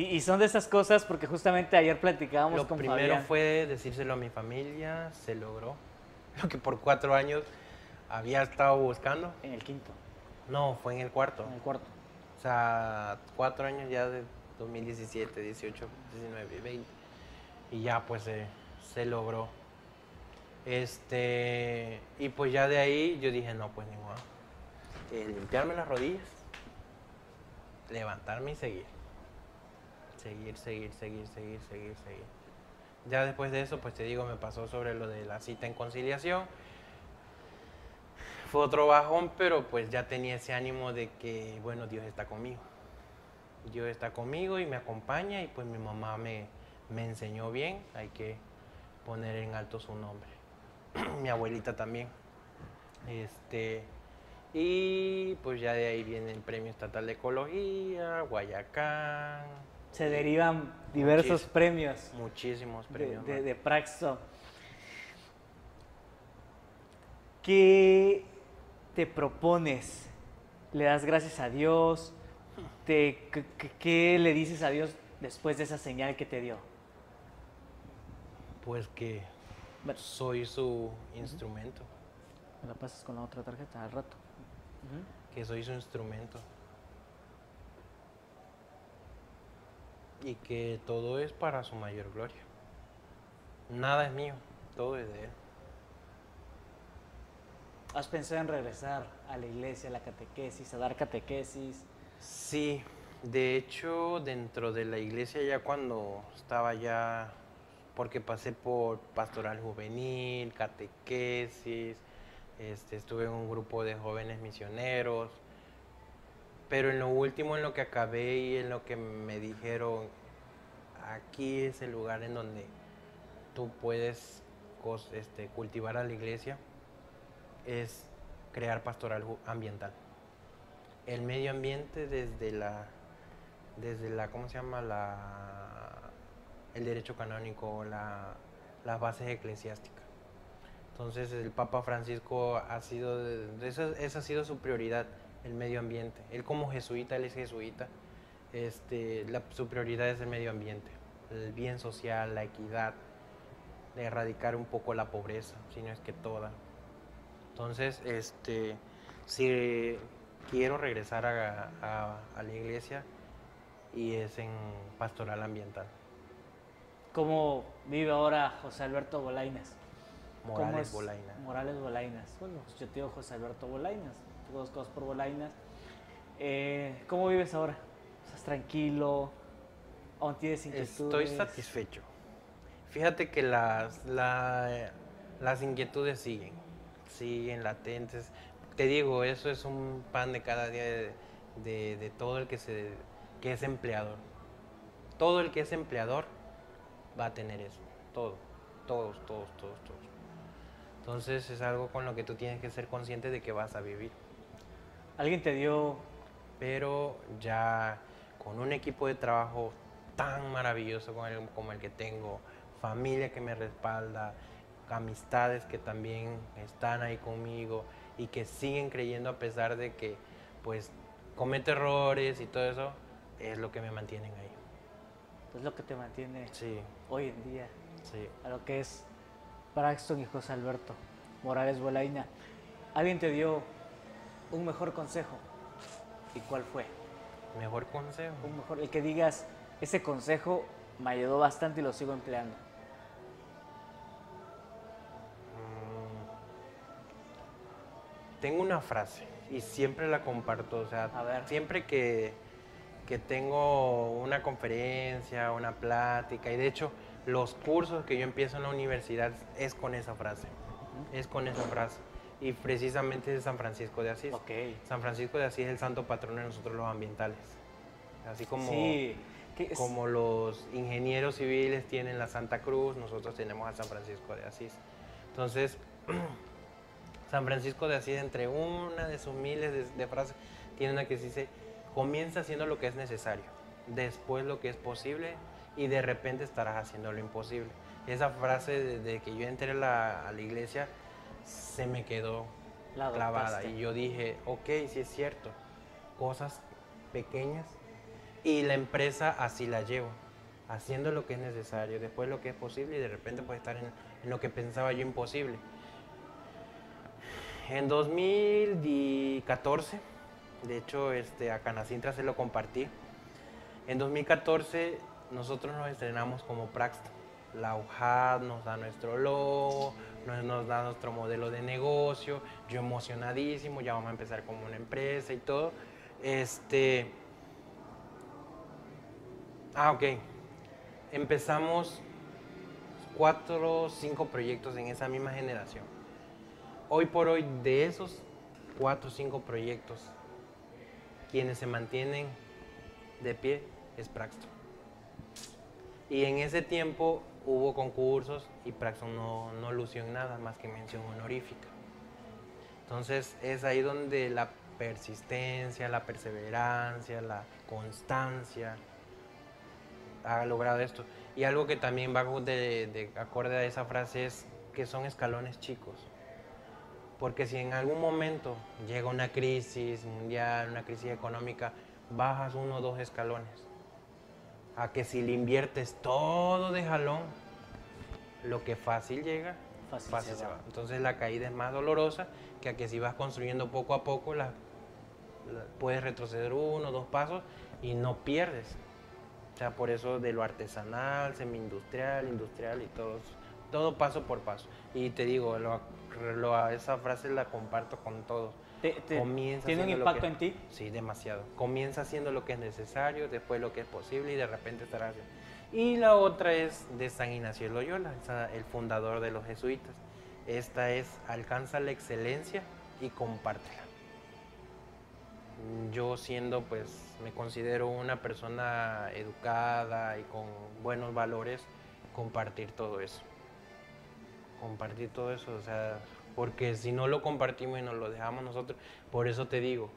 Y, y son de esas cosas porque justamente ayer platicábamos Lo con primero Fabián. fue decírselo a mi familia, se logró. Lo que por cuatro años había estado buscando. En el quinto, No, fue en el cuarto. en el cuarto. O sea, cuatro años ya de 2017, 18, 19, 20. Y ya pues se- se logró. Este, y pues ya de ahí yo dije, no, pues ni modo. Eh, limpiarme las rodillas, levantarme y seguir. Seguir, seguir, seguir, seguir, seguir, seguir. Ya después de eso, pues te digo, me pasó sobre lo de la cita en conciliación. Fue otro bajón, pero pues ya tenía ese ánimo de que, bueno, Dios está conmigo. Dios está conmigo y me acompaña y pues mi mamá me, me enseñó bien, hay que poner en alto su nombre. mi abuelita también. Este, y pues ya de ahí viene el Premio Estatal de Ecología, Guayacán, Se derivan diversos premios muchísimos premios. de, Praxton. ¿Qué te propones? ¿Le das gracias a Dios? te, qué, le dices a Dios después de esa señal que te dio? Pues que soy su instrumento, me la pasas con la otra tarjeta al rato. que soy su instrumento. Y que todo es para su mayor gloria. Nada es mío, todo es de él. ¿Has pensado en regresar a la iglesia, a la catequesis, a dar catequesis? Sí, de hecho, dentro de la iglesia ya cuando estaba ya, porque pasé por pastoral juvenil, catequesis, este, estuve en un grupo de jóvenes misioneros, pero en lo último, en lo que acabé y en lo que me dijeron, aquí es el lugar en donde tú puedes este, cultivar a la iglesia, es crear pastoral ambiental. El medio ambiente desde la desde la cómo se llama la el derecho canónico la, las bases eclesiásticas entonces el Papa Francisco ha sido esa, esa ha sido su prioridad el medio ambiente él como jesuita él es jesuita este la, su prioridad es el medio ambiente el bien social la equidad de erradicar un poco la pobreza si no es que toda entonces, este, si quiero regresar a, a- a la iglesia y es en pastoral ambiental. ¿Cómo vive ahora José Alberto Bolainas? ¿Cómo Morales es- Bolaina. Morales Bolainas. Bueno, pues yo te digo José Alberto Bolainas. Tengo dos cosas por Bolainas. Eh, ¿Cómo vives ahora? ¿Estás tranquilo? ¿Aún tienes Estoy inquietudes? satisfecho. Fíjate que las, la- las inquietudes siguen, siguen latentes. Te digo, eso es un pan de cada día de, de- de todo el que, se, que es empleador. Todo el que es empleador va a tener eso. Todo. Todos, todos, todos, todos. Entonces es algo con lo que tú tienes que ser consciente de que vas a vivir. ¿Alguien te dio pero ya con un equipo de trabajo tan maravilloso como el, como el que tengo, familia que me respalda, amistades que también están ahí conmigo y que siguen creyendo a pesar de que pues comete errores y todo eso, es lo que me mantienen ahí. pues lo que te mantiene Sí, hoy en día sí. a lo que es Braxton y José Alberto Morales Bolaina? ¿Alguien te dio un mejor consejo? ¿Y cuál fue? Mejor consejo. Un mejor, el que digas, ese consejo me ayudó bastante y lo sigo empleando. Mm. Tengo una frase y siempre la comparto, o sea, A ver. siempre que, que tengo una conferencia, una plática, y de hecho los cursos que yo empiezo en la universidad es con esa frase, es con esa frase, y precisamente es San Francisco de Asís. Ok. San Francisco de Asís es el santo patrón de nosotros los ambientales, así como... sí, Como los ingenieros civiles tienen la Santa Cruz, nosotros tenemos a San Francisco de Asís. Entonces, San Francisco de Asís, entre una de sus miles de, de frases, tiene una que dice, comienza haciendo lo que es necesario, después lo que es posible y de repente estarás haciendo lo imposible. Esa frase desde que yo entré la, a la iglesia se me quedó La clavada y yo dije, ok, sí es cierto, cosas pequeñas y la empresa así la llevo, haciendo lo que es necesario, después lo que es posible y de repente puede estar en, en lo que pensaba yo imposible. En 2014, de hecho este, a Canacintra se lo compartí, en 2014 nosotros nos estrenamos como Praxton. La UJAD nos da nuestro logo, nos, da nuestro modelo de negocio, yo emocionadísimo, ya vamos a empezar como una empresa y todo. Este, Ah, ok. Empezamos cuatro o cinco proyectos en esa misma generación. Hoy por hoy, de esos cuatro o cinco proyectos, quienes se mantienen de pie es Praxton. Y en ese tiempo hubo concursos y Praxton no, no lució en nada más que mención honorífica. Entonces es ahí donde la persistencia, la perseverancia, la constancia, ha logrado esto. Y algo que también va de acorde a esa frase es que son escalones chicos. Porque si en algún momento llega una crisis mundial, una crisis económica, bajas uno o dos escalones. A que si le inviertes todo de jalón, lo que fácil llega, Fácil fácil, se se va. Entonces la caída es más dolorosa que a que si vas construyendo poco a poco, la, la- puedes retroceder uno dos pasos y no pierdes. O sea, por eso de lo artesanal, semi-industrial, industrial y todo, todo paso por paso. Y te digo, lo- lo- esa frase la comparto con todos. Te- te- Comienza ¿Tiene un impacto que- en ti? Sí, demasiado. Comienza haciendo lo que es necesario, después lo que es posible y de repente estarás. Y la otra es de San Ignacio de Loyola, el fundador de los jesuitas. Esta es alcanza la excelencia y compártela. Yo siendo, pues, me considero una persona educada y con buenos valores, compartir todo eso. Compartir todo eso, o sea, porque si no lo compartimos y nos lo dejamos nosotros, por eso te digo,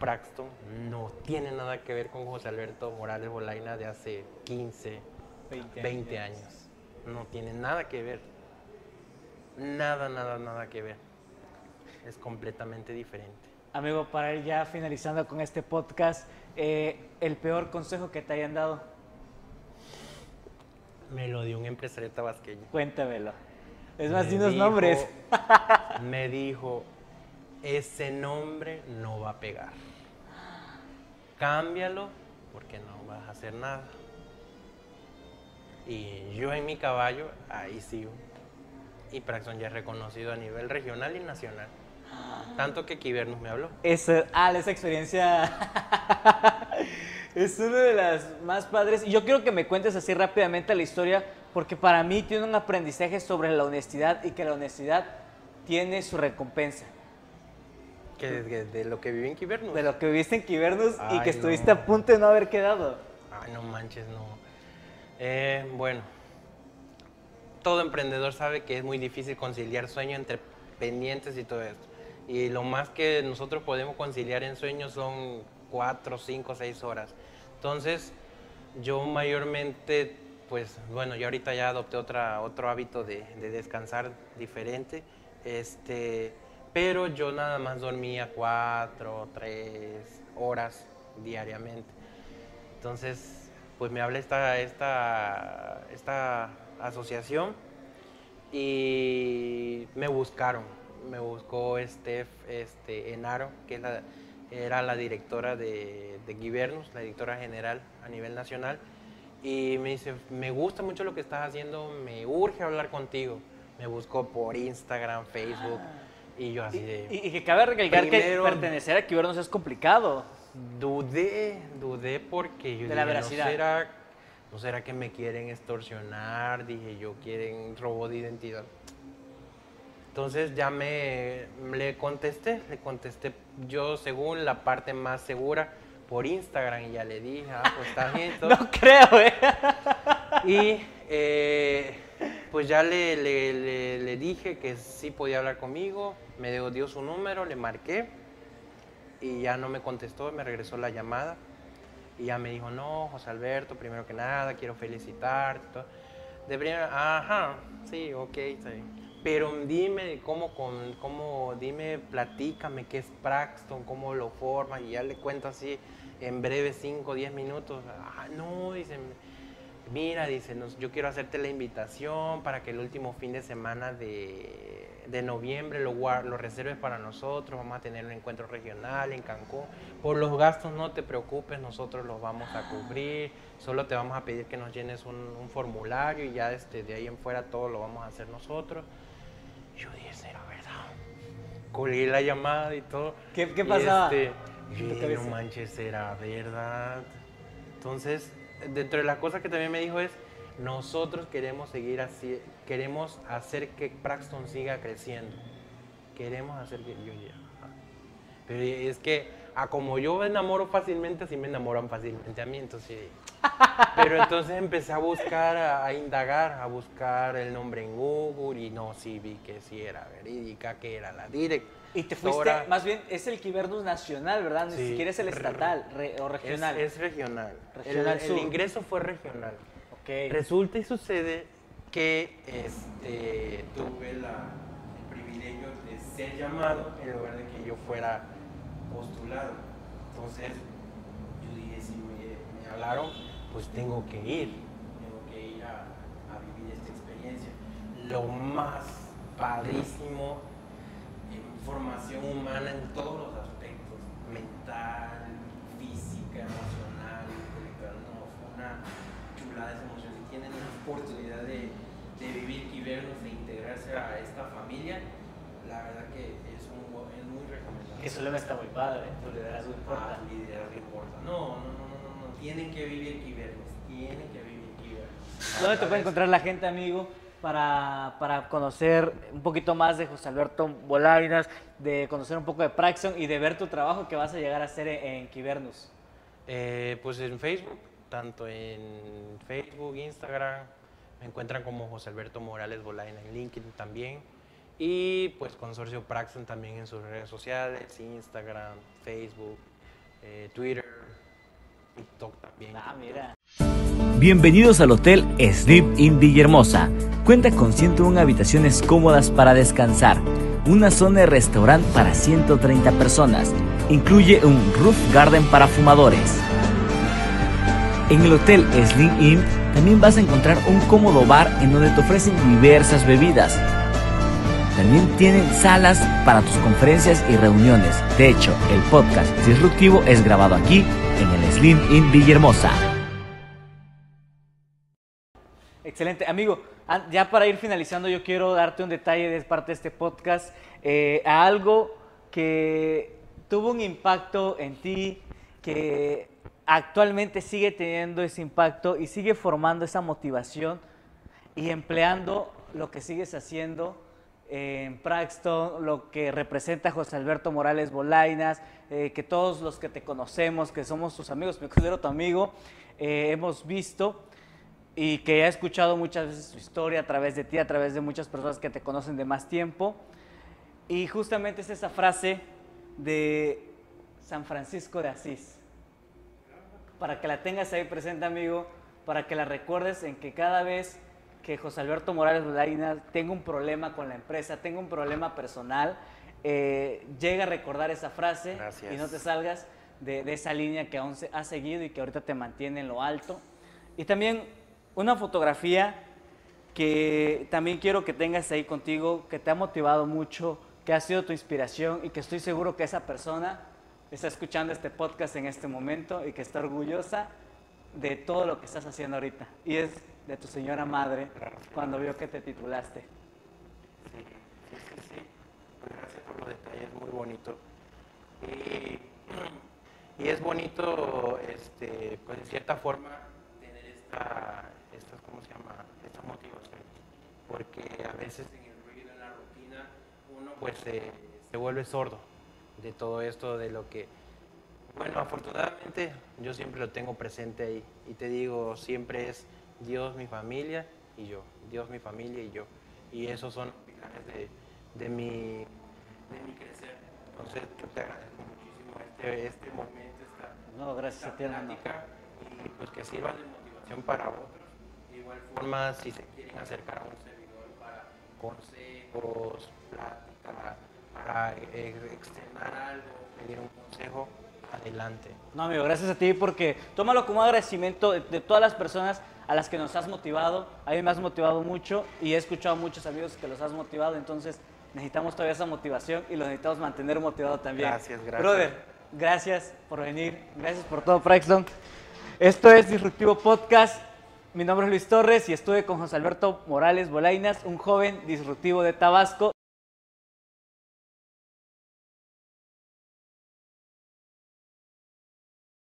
Braxton no tiene nada que ver con José Alberto Morales Bolaina de hace 15, 20 20 años. No tiene nada que ver. Nada, nada, nada que ver. Es completamente diferente. Amigo, para ir ya finalizando con este podcast, eh, el peor consejo que te hayan dado, Me lo dio un empresario tabasqueño. cuéntamelo. Es más, Me di unos dijo- nombres. Me dijo, ese nombre no va a pegar. Cámbialo porque no vas a hacer nada. Y yo en mi caballo, ahí sigo. Y Praxon ya es reconocido a nivel regional y nacional. Tanto que Kibernus me habló. Esa, ah, esa experiencia es una de las más padres. Y yo quiero que me cuentes así rápidamente la historia, porque para mí tiene un aprendizaje sobre la honestidad y que la honestidad tiene su recompensa. Que de, de lo que viví en Kibernus. De lo que viviste en Quibernus y Ay, que estuviste no. a punto de no haber quedado. Ay, no manches, no. Eh, bueno, todo emprendedor sabe que es muy difícil conciliar sueño entre pendientes y todo esto. Y lo más que nosotros podemos conciliar en sueños son cuatro, cinco, seis horas. Entonces, yo mayormente, pues bueno, yo ahorita ya adopté otra, otro hábito de, de descansar diferente. Este, pero yo nada más dormía cuatro, tres horas diariamente. Entonces, pues me habla esta, esta, esta asociación y me buscaron. Me buscó Steph este, Enaro, que es la- era la directora de, de la directora general a nivel nacional. Y me dice, me gusta mucho lo que estás haciendo, me urge hablar contigo. Me buscó por Instagram, Facebook. Y yo así de... y- y que cabe recalcar Primero- que pertenecer a Quibernus es complicado. Dudé, dudé porque yo De la dije, veracidad. ¿no será, ¿no será que me quieren extorsionar? Dije, yo quieren robo de identidad. Entonces ya me le contesté, le contesté yo según la parte más segura por Instagram y ya le dije, ah, pues está bien. todo. No creo, ¿eh? Y eh, pues ya le, le- le- le dije que sí podía hablar conmigo, me dio, dio su número, le marqué y ya no me contestó, me regresó la llamada y ya me dijo, no, José Alberto, primero que nada, quiero felicitarte. De primera, ajá, sí, ok, está bien. Pero dime cómo, con, cómo, dime, platícame qué es Praxton, cómo lo forma y ya le cuento así en breve 5 o 10 minutos. Ah, no, dice, mira, dice, nos- yo quiero hacerte la invitación para que el último fin de semana de, de noviembre lo, lo reserves para nosotros, vamos a tener un encuentro regional en Cancún. Por los gastos no te preocupes, nosotros los vamos a cubrir, solo te vamos a pedir que nos llenes un, un formulario y ya este, de ahí en fuera todo lo vamos a hacer nosotros. Yo dije, será verdad. Colgué la llamada y todo. ¿Qué- qué y pasaba este, cabeza? no manches, será verdad. Entonces, dentro de las cosas que también me dijo es, nosotros queremos seguir así, queremos hacer que Praxton siga creciendo. Queremos hacer que yo ya. Pero es que, a como yo me enamoro fácilmente, así me enamoran fácilmente a mí, entonces... Pero entonces empecé a buscar, a, a indagar, a buscar el nombre en Google y no, sí vi que sí era verídica, que era la directora. Y te fuiste, más bien, es el Quibernus nacional, ¿verdad? Ni Sí. siquiera es el estatal re- o regional. Es, es regional. Regional el, ingreso fue regional. Ok. Resulta y sucede que este, tuve la- el privilegio de ser llamado en lugar de que yo fuera postulado. Entonces, yo dije, si me, me hablaron, pues tengo que ir, tengo que ir a, a vivir esta experiencia. Lo más padrísimo, formación humana en todos los aspectos, mental, física, emocional, intelectual, no, fue una chulada esa emoción. Si tienen la oportunidad de, de vivir y vernos e integrarse a esta familia, la verdad que es, un, es muy recomendable. Eso le está muy padre, tu liderazgo importa. Ah, liderazgo importa. No, no, no, no, no, no, tienen que vivir y vernos, tienen que vivir y vernos. ¿Dónde te puede encontrar la gente, amigo, para, para conocer un poquito más de José Alberto Bolainas, de conocer un poco de Praxon y de ver tu trabajo que vas a llegar a hacer en, en Kibernus? Eh, pues en Facebook, tanto en Facebook, Instagram, me encuentran como José Alberto Morales Bolaina en LinkedIn también. Y pues Consorcio Praxon también en sus redes sociales, Instagram, Facebook, eh, Twitter, TikTok también. Ah, mira. Bienvenidos al Hotel Sleep in Villahermosa. Cuenta con 101 habitaciones cómodas para descansar, una zona de restaurante para 130 personas. Incluye un roof garden para fumadores. En el Hotel Sleep Inn también vas a encontrar un cómodo bar en donde te ofrecen diversas bebidas. También tienen salas para tus conferencias y reuniones. De hecho, el podcast disruptivo es grabado aquí en el Slim Inn Villahermosa. Excelente. Amigo, ya para ir finalizando, yo quiero darte un detalle de parte de este podcast, eh, a algo que tuvo un impacto en ti, que actualmente sigue teniendo ese impacto y sigue formando esa motivación y empleando lo que sigues haciendo en Praxton, lo que representa José Alberto Morales Bolainas, eh, que todos los que te conocemos, que somos tus amigos, me considero tu amigo, eh, hemos visto y que he escuchado muchas veces su historia a través de ti, a través de muchas personas que te conocen de más tiempo. Y justamente es esa frase de San Francisco de Asís. Para que la tengas ahí presente, amigo, para que la recuerdes en que cada vez que José Alberto Morales Bolaina tenga un problema con la empresa, tenga un problema personal, eh, llega a recordar esa frase Gracias. y no te salgas de, de esa línea que aún se ha seguido y que ahorita te mantiene en lo alto. Y también una fotografía que también quiero que tengas ahí contigo, que te ha motivado mucho, que ha sido tu inspiración y que estoy seguro que esa persona está escuchando este podcast en este momento y que está orgullosa de todo lo que estás haciendo ahorita. Y es de tu señora madre cuando vio que te titulaste. Sí, sí, sí. Pues gracias por los detalles, muy bonito. Y, y es bonito, este, pues en cierta forma, tener esta, ¿cómo se llama? Esta motivación. Porque a veces en el ruido, en la rutina, uno pues se, se vuelve sordo de todo esto, de lo que, bueno, afortunadamente yo siempre lo tengo presente ahí. Y te digo, siempre es Dios, mi familia y yo. Dios, mi familia y yo. Y esos son los pilares de, de, mi, de mi crecer. Entonces, yo te agradezco muchísimo este, este momento, esta, No, gracias a ti, plática, y pues que sirva de motivación para otros. Igual forma, si se quieren acercar a un servidor para consejos, plática, para eh, externar algo, pedir un consejo, adelante. No, amigo, gracias a ti porque tómalo como agradecimiento de, de todas las personas a las que nos has motivado. A mí me has motivado mucho y he escuchado a muchos amigos que los has motivado, entonces necesitamos todavía esa motivación y lo necesitamos mantener motivado también. Gracias, gracias. Brother, gracias por venir, gracias por todo, Praxton. Esto es Disruptivo Podcast. Mi nombre es Luis Torres y estuve con José Alberto Morales Bolainas, un joven disruptivo de Tabasco.